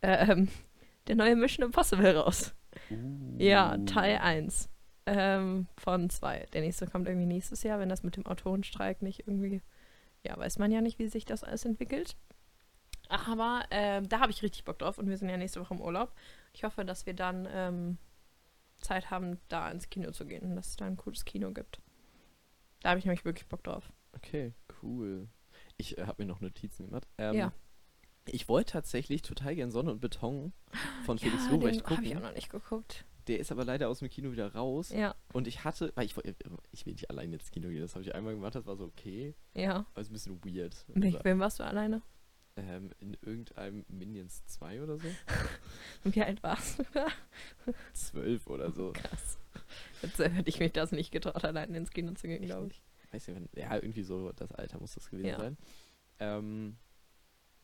ähm, der neue Mission Impossible raus. Uh. Ja, Teil 1 ähm, von 2. Der nächste kommt irgendwie nächstes Jahr, wenn das mit dem Autorenstreik nicht irgendwie, ja, weiß man ja nicht, wie sich das alles entwickelt. Aber ähm, da habe ich richtig Bock drauf und wir sind ja nächste Woche im Urlaub. Ich hoffe, dass wir dann ähm, Zeit haben, da ins Kino zu gehen und dass es da ein cooles Kino gibt. Da habe ich nämlich wirklich Bock drauf. Okay, cool. Ich äh, habe mir noch Notizen gemacht. Ähm, Ja. Ich wollte tatsächlich total gern Sonne und Beton von Felix ja, Lobrecht den habe ich auch gucken. noch nicht geguckt. Der ist aber leider aus dem Kino wieder raus. Ja, Und ich hatte, weil ich, ich will nicht allein ins Kino gehen, das habe ich einmal gemacht, das war so okay, ja. aber ist ein bisschen weird. Mit wem warst du alleine? Ähm, in irgendeinem Minions 2 oder so? Und wie alt warst du da? 12 oder so. Krass. Jetzt äh, hätte ich mich das nicht getraut, alleine ins Kino zu gehen, glaube ich. nicht? Weiß nicht, wann, ja, irgendwie so das Alter muss das gewesen Ja. sein. Ähm,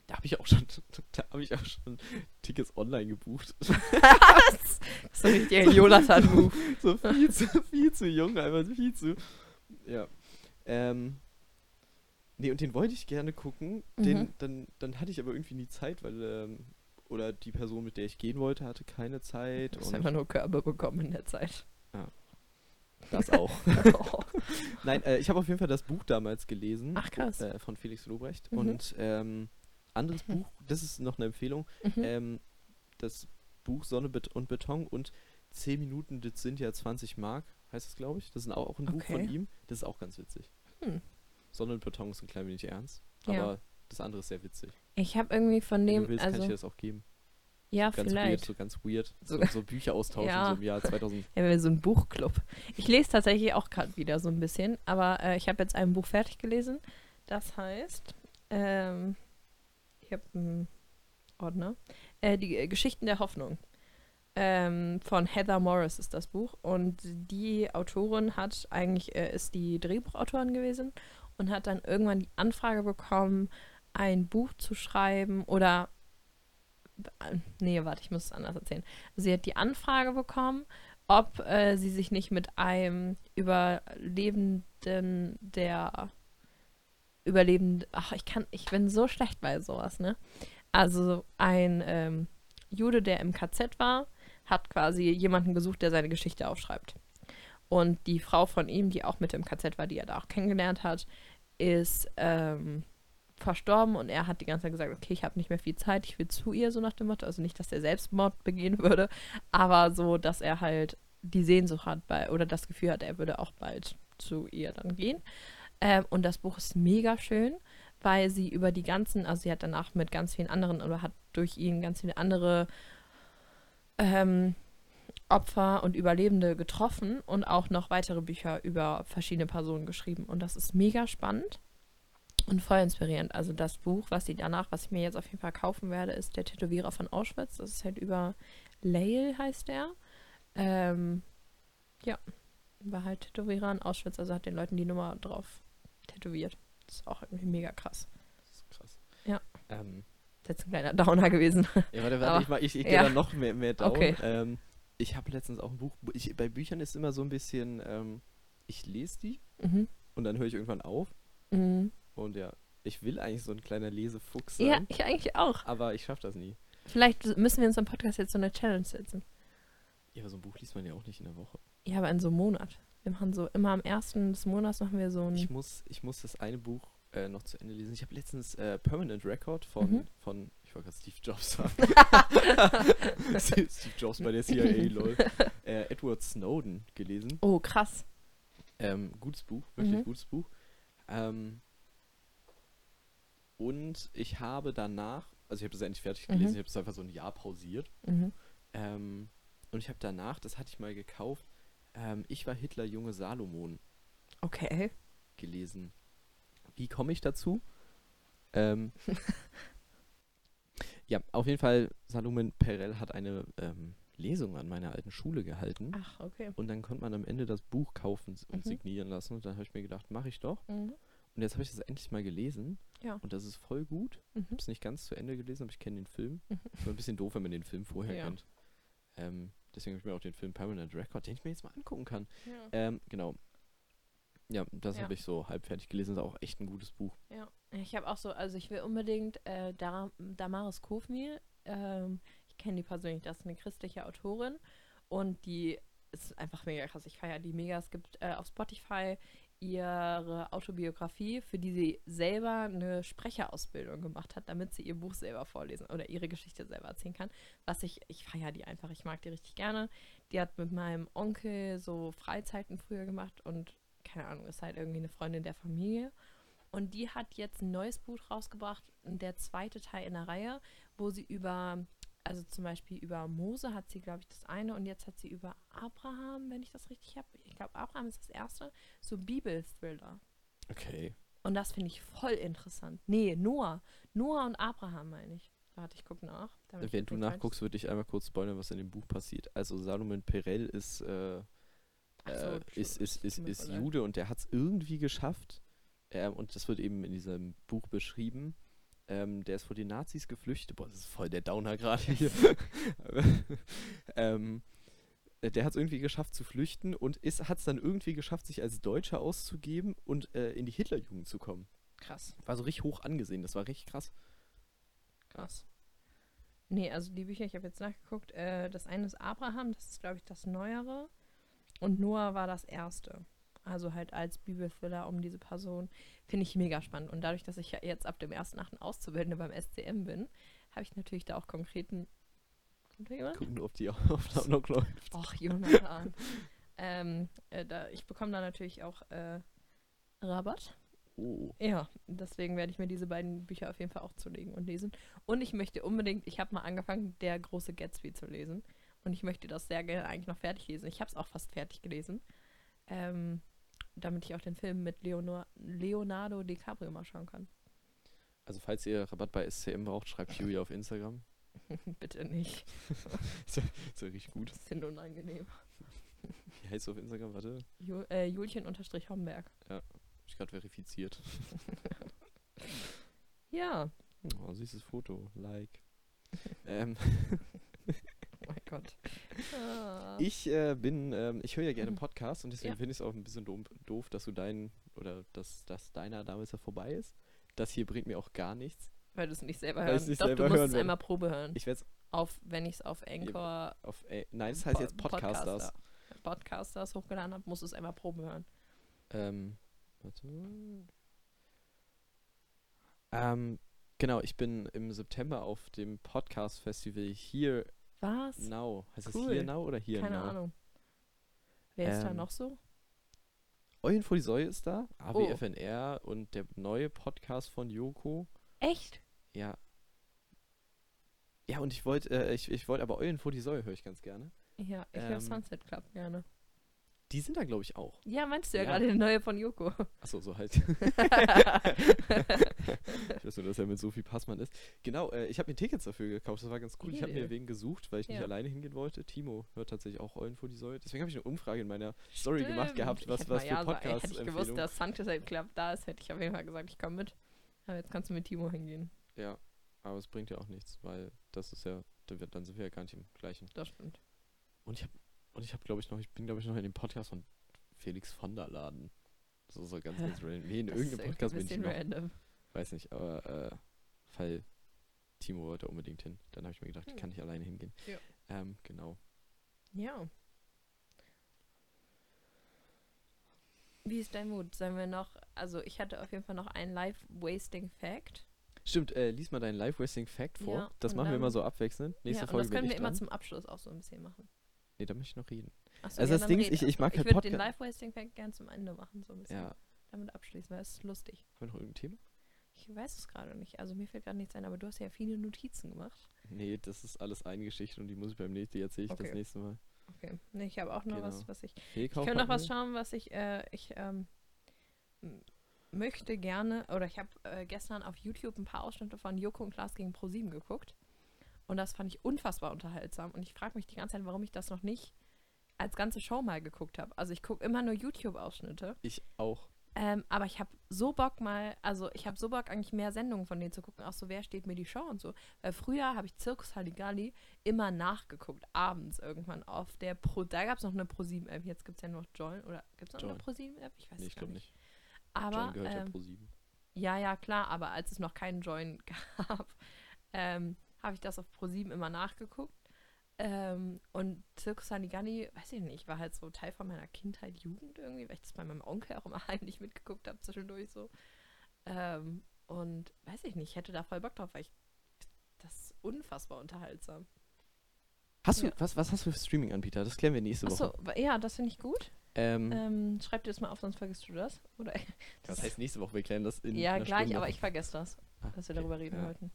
da habe ich auch schon, da habe ich auch schon Tickets online gebucht. Was? Das ist ein richtiger Jonathan-Move. so viel zu, viel zu jung, einfach viel zu. Ja. Ähm, nee, und den wollte ich gerne gucken. Den, Mhm. dann, dann hatte ich aber irgendwie nie Zeit, weil, ähm, oder die Person, mit der ich gehen wollte, hatte keine Zeit. Du hast einfach nur Körbe bekommen in der Zeit. das auch. Oh. Nein, äh, ich habe auf jeden Fall das Buch damals gelesen. Ach, krass. Äh, von Felix Lobrecht. Mhm. Und ähm, anderes Buch, das ist noch eine Empfehlung. Mhm. Ähm, das Buch Sonne und Beton und 10 Minuten, das sind ja 20 Mark, heißt es, glaube ich. Das ist auch auch ein Buch von Okay. ihm. Das ist auch ganz witzig. Hm. Sonne und Beton ist ein klein wenig ernst, Ja. aber das andere ist sehr witzig. Ich habe irgendwie von Wenn dem, du willst, kann ich also dir das auch geben. ja, Ganz weird, vielleicht. so ganz weird. So, So- so Bücher austauschen Ja. so im Jahr 2000. Ja, so ein Buchclub. Ich lese tatsächlich auch gerade wieder so ein bisschen, aber äh, ich habe jetzt ein Buch fertig gelesen. Das heißt, ähm, ich habe einen Ordner, äh, die äh, Geschichten der Hoffnung. Ähm, von Heather Morris ist das Buch und die Autorin hat eigentlich äh, ist die Drehbuchautorin gewesen und hat dann irgendwann die Anfrage bekommen, ein Buch zu schreiben oder äh, nee, warte, ich muss es anders erzählen. Sie hat die Anfrage bekommen, ob äh, sie sich nicht mit einem Überlebenden der Überlebende, ach, ich kann, ich bin so schlecht bei sowas, ne? Also ein ähm, Jude, der im KZ war, hat quasi jemanden gesucht, der seine Geschichte aufschreibt. Und die Frau von ihm, die auch mit im KZ war, die er da auch kennengelernt hat, ist ähm, verstorben und er hat die ganze Zeit gesagt, okay, ich habe nicht mehr viel Zeit, ich will zu ihr, so nach dem Motto. Also nicht, dass er Selbstmord begehen würde, aber so, dass er halt die Sehnsucht hat bei, oder das Gefühl hat, er würde auch bald zu ihr dann gehen. Ähm, und das Buch ist mega schön, weil sie über die ganzen, also sie hat danach mit ganz vielen anderen oder hat durch ihn ganz viele andere ähm, Opfer und Überlebende getroffen und auch noch weitere Bücher über verschiedene Personen geschrieben. Und das ist mega spannend und voll inspirierend. Also das Buch, was sie danach, was ich mir jetzt auf jeden Fall kaufen werde, ist Der Tätowierer von Auschwitz. Das ist halt über Lael heißt der. Ähm, ja, war halt Tätowierer in Auschwitz, also hat den Leuten die Nummer drauf tätowiert. Das ist auch irgendwie mega krass. Das ist krass. Ja. Ähm, Das ist jetzt ein kleiner Downer gewesen. ja, warte, Aber- warte, ich, mach- ich, ich gehe ja. da noch mehr, mehr down. Okay. Ähm, ich habe letztens auch ein Buch, ich, bei Büchern ist immer so ein bisschen, ähm, ich lese die Mhm. und dann höre ich irgendwann auf Mhm. und ja, ich will eigentlich so ein kleiner Lesefuchs sein, Ja, ich eigentlich auch. aber ich schaffe das nie. Vielleicht müssen wir uns im Podcast jetzt so eine Challenge setzen. Ja, aber so ein Buch liest man ja auch nicht in der Woche. Ja, aber in so einem Monat. Wir machen so, immer am ersten des Monats machen wir so ein. Ich muss, ich muss das eine Buch äh, noch zu Ende lesen. Ich habe letztens äh, Permanent Record von, Mhm. von ich wollte gerade Steve Jobs sagen. Steve Jobs bei der CIA, lol. Äh, Edward Snowden gelesen. oh, krass. Ähm, gutes Buch, wirklich Mhm. gutes Buch. Ähm, und ich habe danach, also ich habe das endlich fertig gelesen, Mhm. ich habe es einfach so ein Jahr pausiert. Mhm. Ähm, und ich habe danach, das hatte ich mal gekauft, ähm, Ich war Hitler, junge Salomon Okay. gelesen. Wie komme ich dazu? Ähm, ja, auf jeden Fall, Salomon Perel hat eine ähm, Lesung an meiner alten Schule gehalten. Ach, okay. Und dann konnte man am Ende das Buch kaufen und Mhm. signieren lassen. Und dann habe ich mir gedacht, mache ich doch. Mhm. Und jetzt habe ich das endlich mal gelesen. Ja. Und das ist voll gut. Mhm. Ich habe es nicht ganz zu Ende gelesen, aber ich kenne den Film. Mhm. Ist ein bisschen doof, wenn man den Film vorher Ja. kennt. Ähm, deswegen habe ich mir auch den Film Permanent Record, den ich mir jetzt mal angucken kann. Ja. Ähm, genau. Ja, das Ja. habe ich so halb fertig gelesen. Ist auch echt ein gutes Buch. Ja, ich habe auch so, also ich will unbedingt äh, Dara Damaris Kofmir, ähm, ich kenne die persönlich, das ist eine christliche Autorin und die ist einfach mega krass. Ich feiere die mega. Es gibt äh, auf Spotify ihre Autobiografie, für die sie selber eine Sprecherausbildung gemacht hat, damit sie ihr Buch selber vorlesen oder ihre Geschichte selber erzählen kann. Was ich, ich feiere die einfach, ich mag die richtig gerne. Die hat mit meinem Onkel so Freizeiten früher gemacht und keine Ahnung, ist halt irgendwie eine Freundin der Familie. Und die hat jetzt ein neues Buch rausgebracht, der zweite Teil in der Reihe, wo sie über, also zum Beispiel über Mose hat sie, glaube ich, das eine und jetzt hat sie über Abraham, wenn ich das richtig habe. Ich glaube, Abraham ist das erste, so Bibel-Thriller. Okay. Und das finde ich voll interessant. Nee, Noah. Noah und Abraham meine ich. Warte, ich gucke nach. Wenn du nachguckst, würde ich einmal kurz spoilern, was in dem Buch passiert. Also Salomon Perel ist, äh, So, äh, ist, ist, ist, ist. Jude und der hat es irgendwie geschafft. Ähm, und das wird eben in diesem Buch beschrieben. Ähm, der ist vor den Nazis geflüchtet. Boah, das ist voll der Downer gerade hier. ähm, äh, der hat es irgendwie geschafft zu flüchten und hat es dann irgendwie geschafft, sich als Deutscher auszugeben und äh, in die Hitlerjugend zu kommen. Krass, War so richtig hoch angesehen. Das war richtig krass. krass. Nee, also die Bücher, ich habe jetzt nachgeguckt. Äh, das eine ist Abraham, das ist, glaube ich, das Neuere. Und Noah war das erste. Also halt als Bibelthriller um diese Person. Finde ich mega spannend. Und dadurch, dass ich ja jetzt ab dem 1.8. Auszubildende beim SCM bin, habe ich natürlich da auch konkreten. Kommt da jemand? Gucken, ob die Aufnahme noch läuft. Och, Jonathan. ähm, äh, da, ich bekomme da natürlich auch äh, Rabatt. Oh. Ja, deswegen werde ich mir diese beiden Bücher auf jeden Fall auch zulegen und lesen. Und ich möchte unbedingt, ich habe mal angefangen, der große Gatsby zu lesen. Und ich möchte das sehr gerne eigentlich noch fertig lesen. Ich habe es auch fast fertig gelesen. Ähm, damit ich auch den Film mit Leonor Leonardo DiCaprio mal schauen kann. Also falls ihr Rabatt bei SCM braucht, schreibt Julia auf Instagram. Bitte nicht. Ist ja, ja richtig gut. Bisschen unangenehm. Wie heißt du auf Instagram? Warte, Ju äh, Julchen unterstrich Homberg. hab ich gerade verifiziert. Ja. Oh, süßes Foto. Like. ähm, Gott. Ah. ich äh, bin, ähm, ich höre ja gerne Podcasts und deswegen Ja. finde ich es auch ein bisschen doof, doof, dass du deinen, oder dass, dass deiner damals ja vorbei ist. Das hier bringt mir auch gar nichts. Weil du es nicht selber nicht Doch, selber du musst es einmal Probe hören. Ich werde es Auf, wenn ich es auf Anchor auf, äh, nein, das heißt jetzt Po- Podcasters. Podcaster- Podcasters hochgeladen habe, musst du es einmal Probe hören. Ähm, warte. Ähm, genau, ich bin im September auf dem Podcast-Festival Here Was? Now. Heißt es Cool. Here Now oder Here Keine Now? Ahnung. Wer ist da Ähm, noch so? Eulen vor die Säue ist da, Oh. AWFNR und der neue Podcast von Joko. Echt? Ja. Ja, und ich wollte, äh, ich, ich wollte aber Eulen vor die Säue höre ich ganz gerne. Ja, ich Ähm, höre Sunset Club gerne. Die sind da, glaube ich, auch. Ja, meinst du ja, ja. gerade die neue von Joko. Achso, so halt. ich weiß nur, dass er mit Sophie Passmann ist. Genau, äh, ich habe mir Tickets dafür gekauft. Das war ganz cool. Ich habe mir wen gesucht, weil ich nicht Ja. alleine hingehen wollte. Timo hört tatsächlich auch Eulen vor die Säule. Deswegen habe ich eine Umfrage in meiner Story gemacht Stimmt. gehabt, Ich was, was für ja Podcasts Hätte ich gewusst, dass Sunset Club da ist, hätte ich auf jeden Fall gesagt, ich komme mit. Aber jetzt kannst du mit Timo hingehen. Ja, aber es bringt ja auch nichts, weil das ist ja, dann sind wir ja gar nicht im gleichen. Das stimmt. Und ich habe, und ich habe, glaube ich, noch, ich bin, glaube ich, noch in dem Podcast von Felix von der Laden. So, so ganz, ganz random. Nee, in irgendeinem Podcast bin ich noch. random. Weiß nicht, aber äh, weil Timo wollte unbedingt hin. Dann habe ich mir gedacht, ich Hm. kann nicht alleine hingehen. Ja. Ähm, genau. Ja. Wie ist dein Mut? Sollen wir noch, also ich hatte auf jeden Fall noch einen Life-Wasting-Fact. Stimmt, äh, lies mal deinen Life-Wasting-Fact vor. Ja, das und machen wir immer so abwechselnd. Nächste ja, und Folge das können wir ich immer zum Abschluss auch so ein bisschen machen. Nee, da möchte ich noch reden. Achso, Also das dann Ding ist, ich- ich mag Ich halt würde den Podca- Life-Wasting-Fact gern zum Ende machen, so ein bisschen. Ja. Damit abschließen, weil es ist lustig. Haben wir noch irgendein Thema? Ich weiß es gerade nicht. Also mir fällt gerade nichts ein, aber du hast ja viele Notizen gemacht. Nee, das ist alles eine Geschichte und die muss ich beim nächsten, die erzähle ich das Okay. nächste Mal. Okay. Nee, ich habe auch noch Genau. was, was ich. Ich kann noch was wir? schauen, was ich, äh, ich ähm, möchte gerne, oder ich habe äh, gestern auf YouTube ein paar Ausschnitte von Joko und Klaas gegen ProSieben geguckt. Und das fand ich unfassbar unterhaltsam. Und ich frage mich die ganze Zeit, warum ich das noch nicht als ganze Show mal geguckt habe. Also ich gucke immer nur YouTube-Ausschnitte. Ich auch. Ähm, aber ich habe so Bock mal, also ich habe so Bock eigentlich mehr Sendungen von denen zu gucken, auch so wer steht mir die Show und so. Weil früher habe ich Zirkus Halligalli immer nachgeguckt, abends irgendwann auf der Pro, da gab es noch eine Pro 7 App, jetzt gibt es ja noch Join oder gibt es noch Join. eine Pro 7 App? Ich weiß Nee, ich gar glaube nicht. Aber ja ähm, pro 7. ja, ja, klar, aber als es noch keinen Join gab, ähm, habe ich das auf Pro 7 immer nachgeguckt. Ähm, und Circus Halligalli, weiß ich nicht, war halt so Teil von meiner Kindheit, Jugend irgendwie, weil ich das bei meinem Onkel auch immer heimlich mitgeguckt habe, zwischendurch so. Ähm, und weiß ich nicht, ich hätte da voll Bock drauf, weil ich das ist unfassbar unterhaltsam. Hast du, ja. was, was hast du für Streaming-Anbieter? Das klären wir nächste Woche. Achso, ja, das finde ich gut. Ähm, Ähm, schreib dir das mal auf, sonst vergisst du das. Oder das heißt, nächste Woche, wir klären das in ja, gleich, Stunde. aber ich vergesse das, Ah, dass wir okay, darüber reden ja. wollten.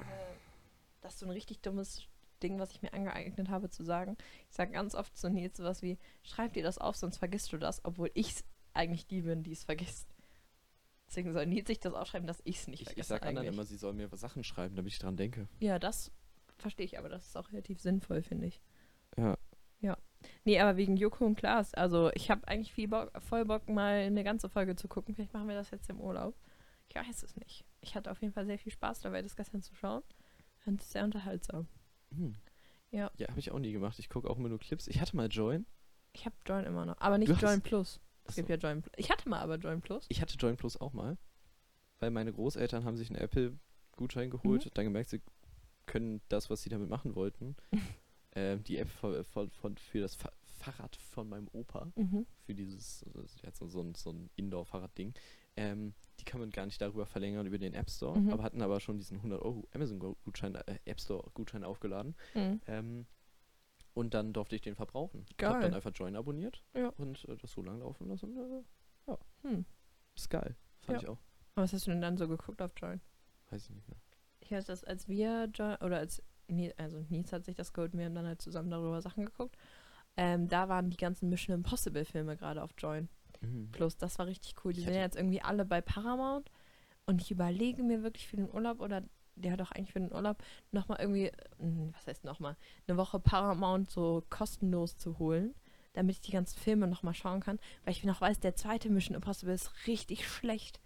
Äh, Das ist so ein richtig dummes Ding, was ich mir angeeignet habe zu sagen. Ich sage ganz oft zu Nils sowas wie, schreib dir das auf, sonst vergisst du das, obwohl ich eigentlich die bin, die es vergisst. Deswegen soll Nils sich das aufschreiben, dass ich es nicht Ich, vergesse ich sag anderen immer, sie sollen mir Sachen schreiben, damit ich dran denke. Ja, das verstehe ich, aber das ist auch relativ sinnvoll, finde ich. Ja. Nee, aber wegen Joko und Klaas. Also, ich habe eigentlich viel Bock, voll Bock, mal eine ganze Folge zu gucken. Vielleicht machen wir das jetzt im Urlaub. Ich weiß es nicht. Ich hatte auf jeden Fall sehr viel Spaß dabei, das gestern zu schauen. Fand es sehr unterhaltsam. Hm. Ja. Ja, habe ich auch nie gemacht. Ich gucke auch immer nur Clips. Ich hatte mal Join. Ich habe Join immer noch. Aber nicht Du hast- Join Plus. Es gibt ja Join Plus. Ich hatte mal aber Join Plus. Ich hatte Join Plus auch mal, weil meine Großeltern haben sich einen Apple-Gutschein geholt, Mhm. dann gemerkt, sie können das, was sie damit machen wollten, ähm, die App von, von, von, für das Fa Fahrrad von meinem Opa, Mhm. für dieses, also so, so ein, so ein Indoor-Fahrradding, ähm, die kann man gar nicht darüber verlängern, über den App Store, Mhm. aber hatten aber schon diesen 100 Euro Amazon-Gutschein, äh, App Store-Gutschein aufgeladen Mhm. ähm, und dann durfte ich den verbrauchen. Ich habe Geil. dann einfach Join abonniert Ja. und äh, das so lange laufen lassen. Äh, Hm. ist geil, fand Ja. ich auch. Aber was hast du denn dann so geguckt auf Join? Weiß ich nicht mehr. Ich weiß, dass als wir Join, oder als also Nils hat sich das geholt, wir haben dann halt zusammen darüber Sachen geguckt. Ähm, da waren die ganzen Mission Impossible Filme gerade auf Join. Mhm. Plus, das war richtig cool. Die Ich sind ja jetzt irgendwie alle bei Paramount. Und ich überlege mir wirklich für den Urlaub oder der hat auch eigentlich für den Urlaub nochmal irgendwie, hm, was heißt nochmal, eine Woche Paramount so kostenlos zu holen, damit ich die ganzen Filme nochmal schauen kann. Weil ich noch weiß, der zweite Mission Impossible ist richtig schlecht.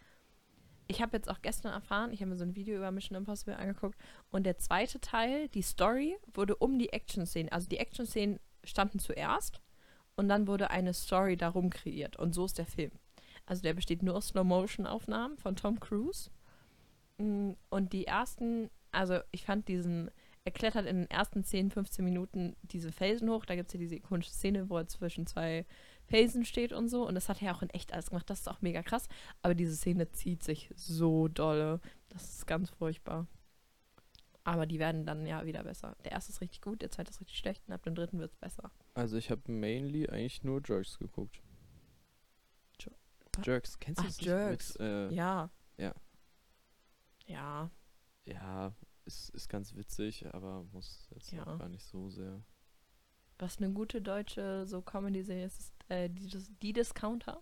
Ich habe jetzt auch gestern erfahren, ich habe mir so ein Video über Mission Impossible angeguckt und der zweite Teil, die Story, wurde um die Action-Szenen, also die Action-Szenen standen zuerst und dann wurde eine Story darum kreiert und so ist der Film. Also der besteht nur aus Slow-Motion-Aufnahmen von Tom Cruise. Mm, Und die ersten, also ich fand diesen, er klettert in den ersten 10, 15 Minuten diese Felsen hoch. Da gibt es ja diese ikonische Szene, wo er zwischen zwei Felsen steht und so. Und das hat er auch in echt alles gemacht. Das ist auch mega krass. Aber diese Szene zieht sich so dolle. Das ist ganz furchtbar. Aber die werden dann ja wieder besser. Der erste ist richtig gut, der zweite ist richtig schlecht und ab dem dritten wird es besser. Also ich habe mainly eigentlich nur Jerks geguckt. Jo- Jerks, kennst du Ach, das? Jerks. Mit, äh, Ja. Ja. Ja. ja, ist, ist ganz witzig, aber muss jetzt Ja. auch gar nicht so sehr. Was eine gute deutsche so Comedy-Serie ist, ist äh, die, die Discounter.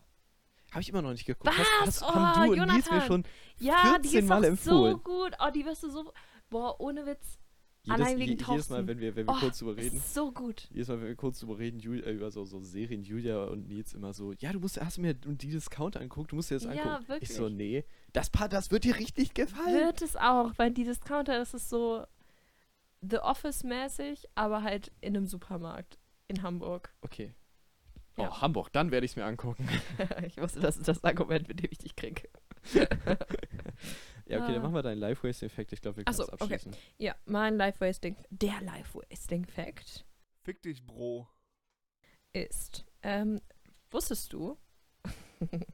Habe ich immer noch nicht geguckt. Was? Das, haben Oh, du und Nils mir Jonathan. schon Ja, die 14 ist Mal auch so empfohlen. gut. Oh, die wirst du so. Boah, ohne Witz. jedes, Allein wegen je, jedes Mal, Thorsten. wenn wir, wenn wir Oh, kurz drüber reden. So gut. Jedes Mal, wenn wir kurz drüber reden, Jul, äh, über so, so Serien, Julia und Nils immer so, ja, du musst, hast du mir die Discount angeguckt, du musst dir das Ja, angucken. wirklich. Ich so, nee, das Part, das wird dir richtig gefallen. Wird es auch, weil die Discounter, das ist so The Office-mäßig, aber halt in einem Supermarkt in Hamburg. Okay. Oh, Ja. Hamburg, dann werde ich es mir angucken. ich wusste, das ist das Argument, mit dem ich dich kriege. Ja, okay, Ah. dann machen wir deinen Live-Wasting-Effekt. Ich glaube, wir können so, es okay. abschließen. Ja, mein Life-Wasting, der Life-Wasting-Fact Fick dich, Bro. ist, ähm, wusstest du,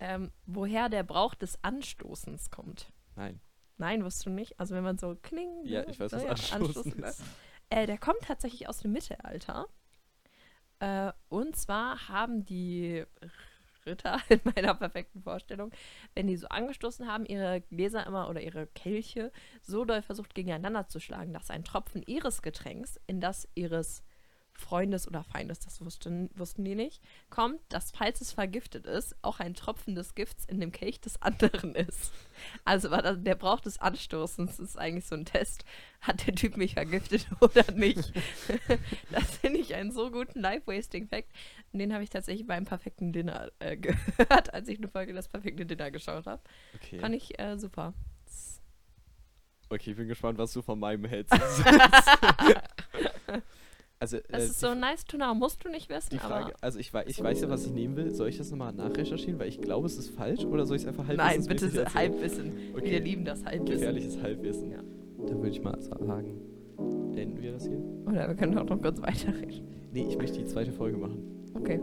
ähm, woher der Brauch des Anstoßens kommt? Nein. Nein, wusstest du nicht? Also wenn man so kling. Ja, ne? ich weiß, was ja, Anstoßen ne? ist. Äh, der kommt tatsächlich aus dem Mittelalter. Äh, und zwar haben die Ritter in meiner perfekten Vorstellung, wenn die so angestoßen haben, ihre Gläser immer oder ihre Kelche so doll versucht gegeneinander zu schlagen, dass ein Tropfen ihres Getränks in das ihres Freundes oder Feindes, das wussten, wussten die nicht, kommt, dass falls es vergiftet ist, auch ein Tropfen des Gifts in dem Kelch des anderen ist. Also war das, der Brauch des Anstoßens ist eigentlich so ein Test. Hat der Typ mich vergiftet oder nicht? das finde ich einen so guten Life-Wasting-Fact. Und den habe ich tatsächlich beim perfekten Dinner äh, gehört, als ich eine Folge das perfekte Dinner geschaut habe. Okay. Fand ich äh, super. okay, ich bin gespannt, was du von meinem hältst. also, Das äh, ist die so nice to know. Musst du nicht wissen, Die Frage, also ich, ich weiß ja, was ich nehmen will. Soll ich das nochmal nachrecherchieren? Weil ich glaube, es ist falsch. Oder soll ich es einfach halb Nein, bitte so Halbwissen. Okay. Wir lieben das Halbwissen. Gefährliches Halbwissen. Ja. Dann würde ich mal sagen, enden wir das hier? Oder wir können auch noch kurz weiterreden. Nee, ich möchte die zweite Folge machen. Okay.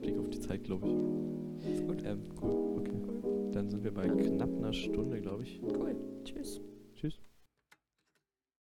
Blick auf die Zeit, glaube ich. Ist gut. Ähm, cool. Okay. Dann sind wir bei knapp einer Stunde, glaube ich. Cool. Tschüss.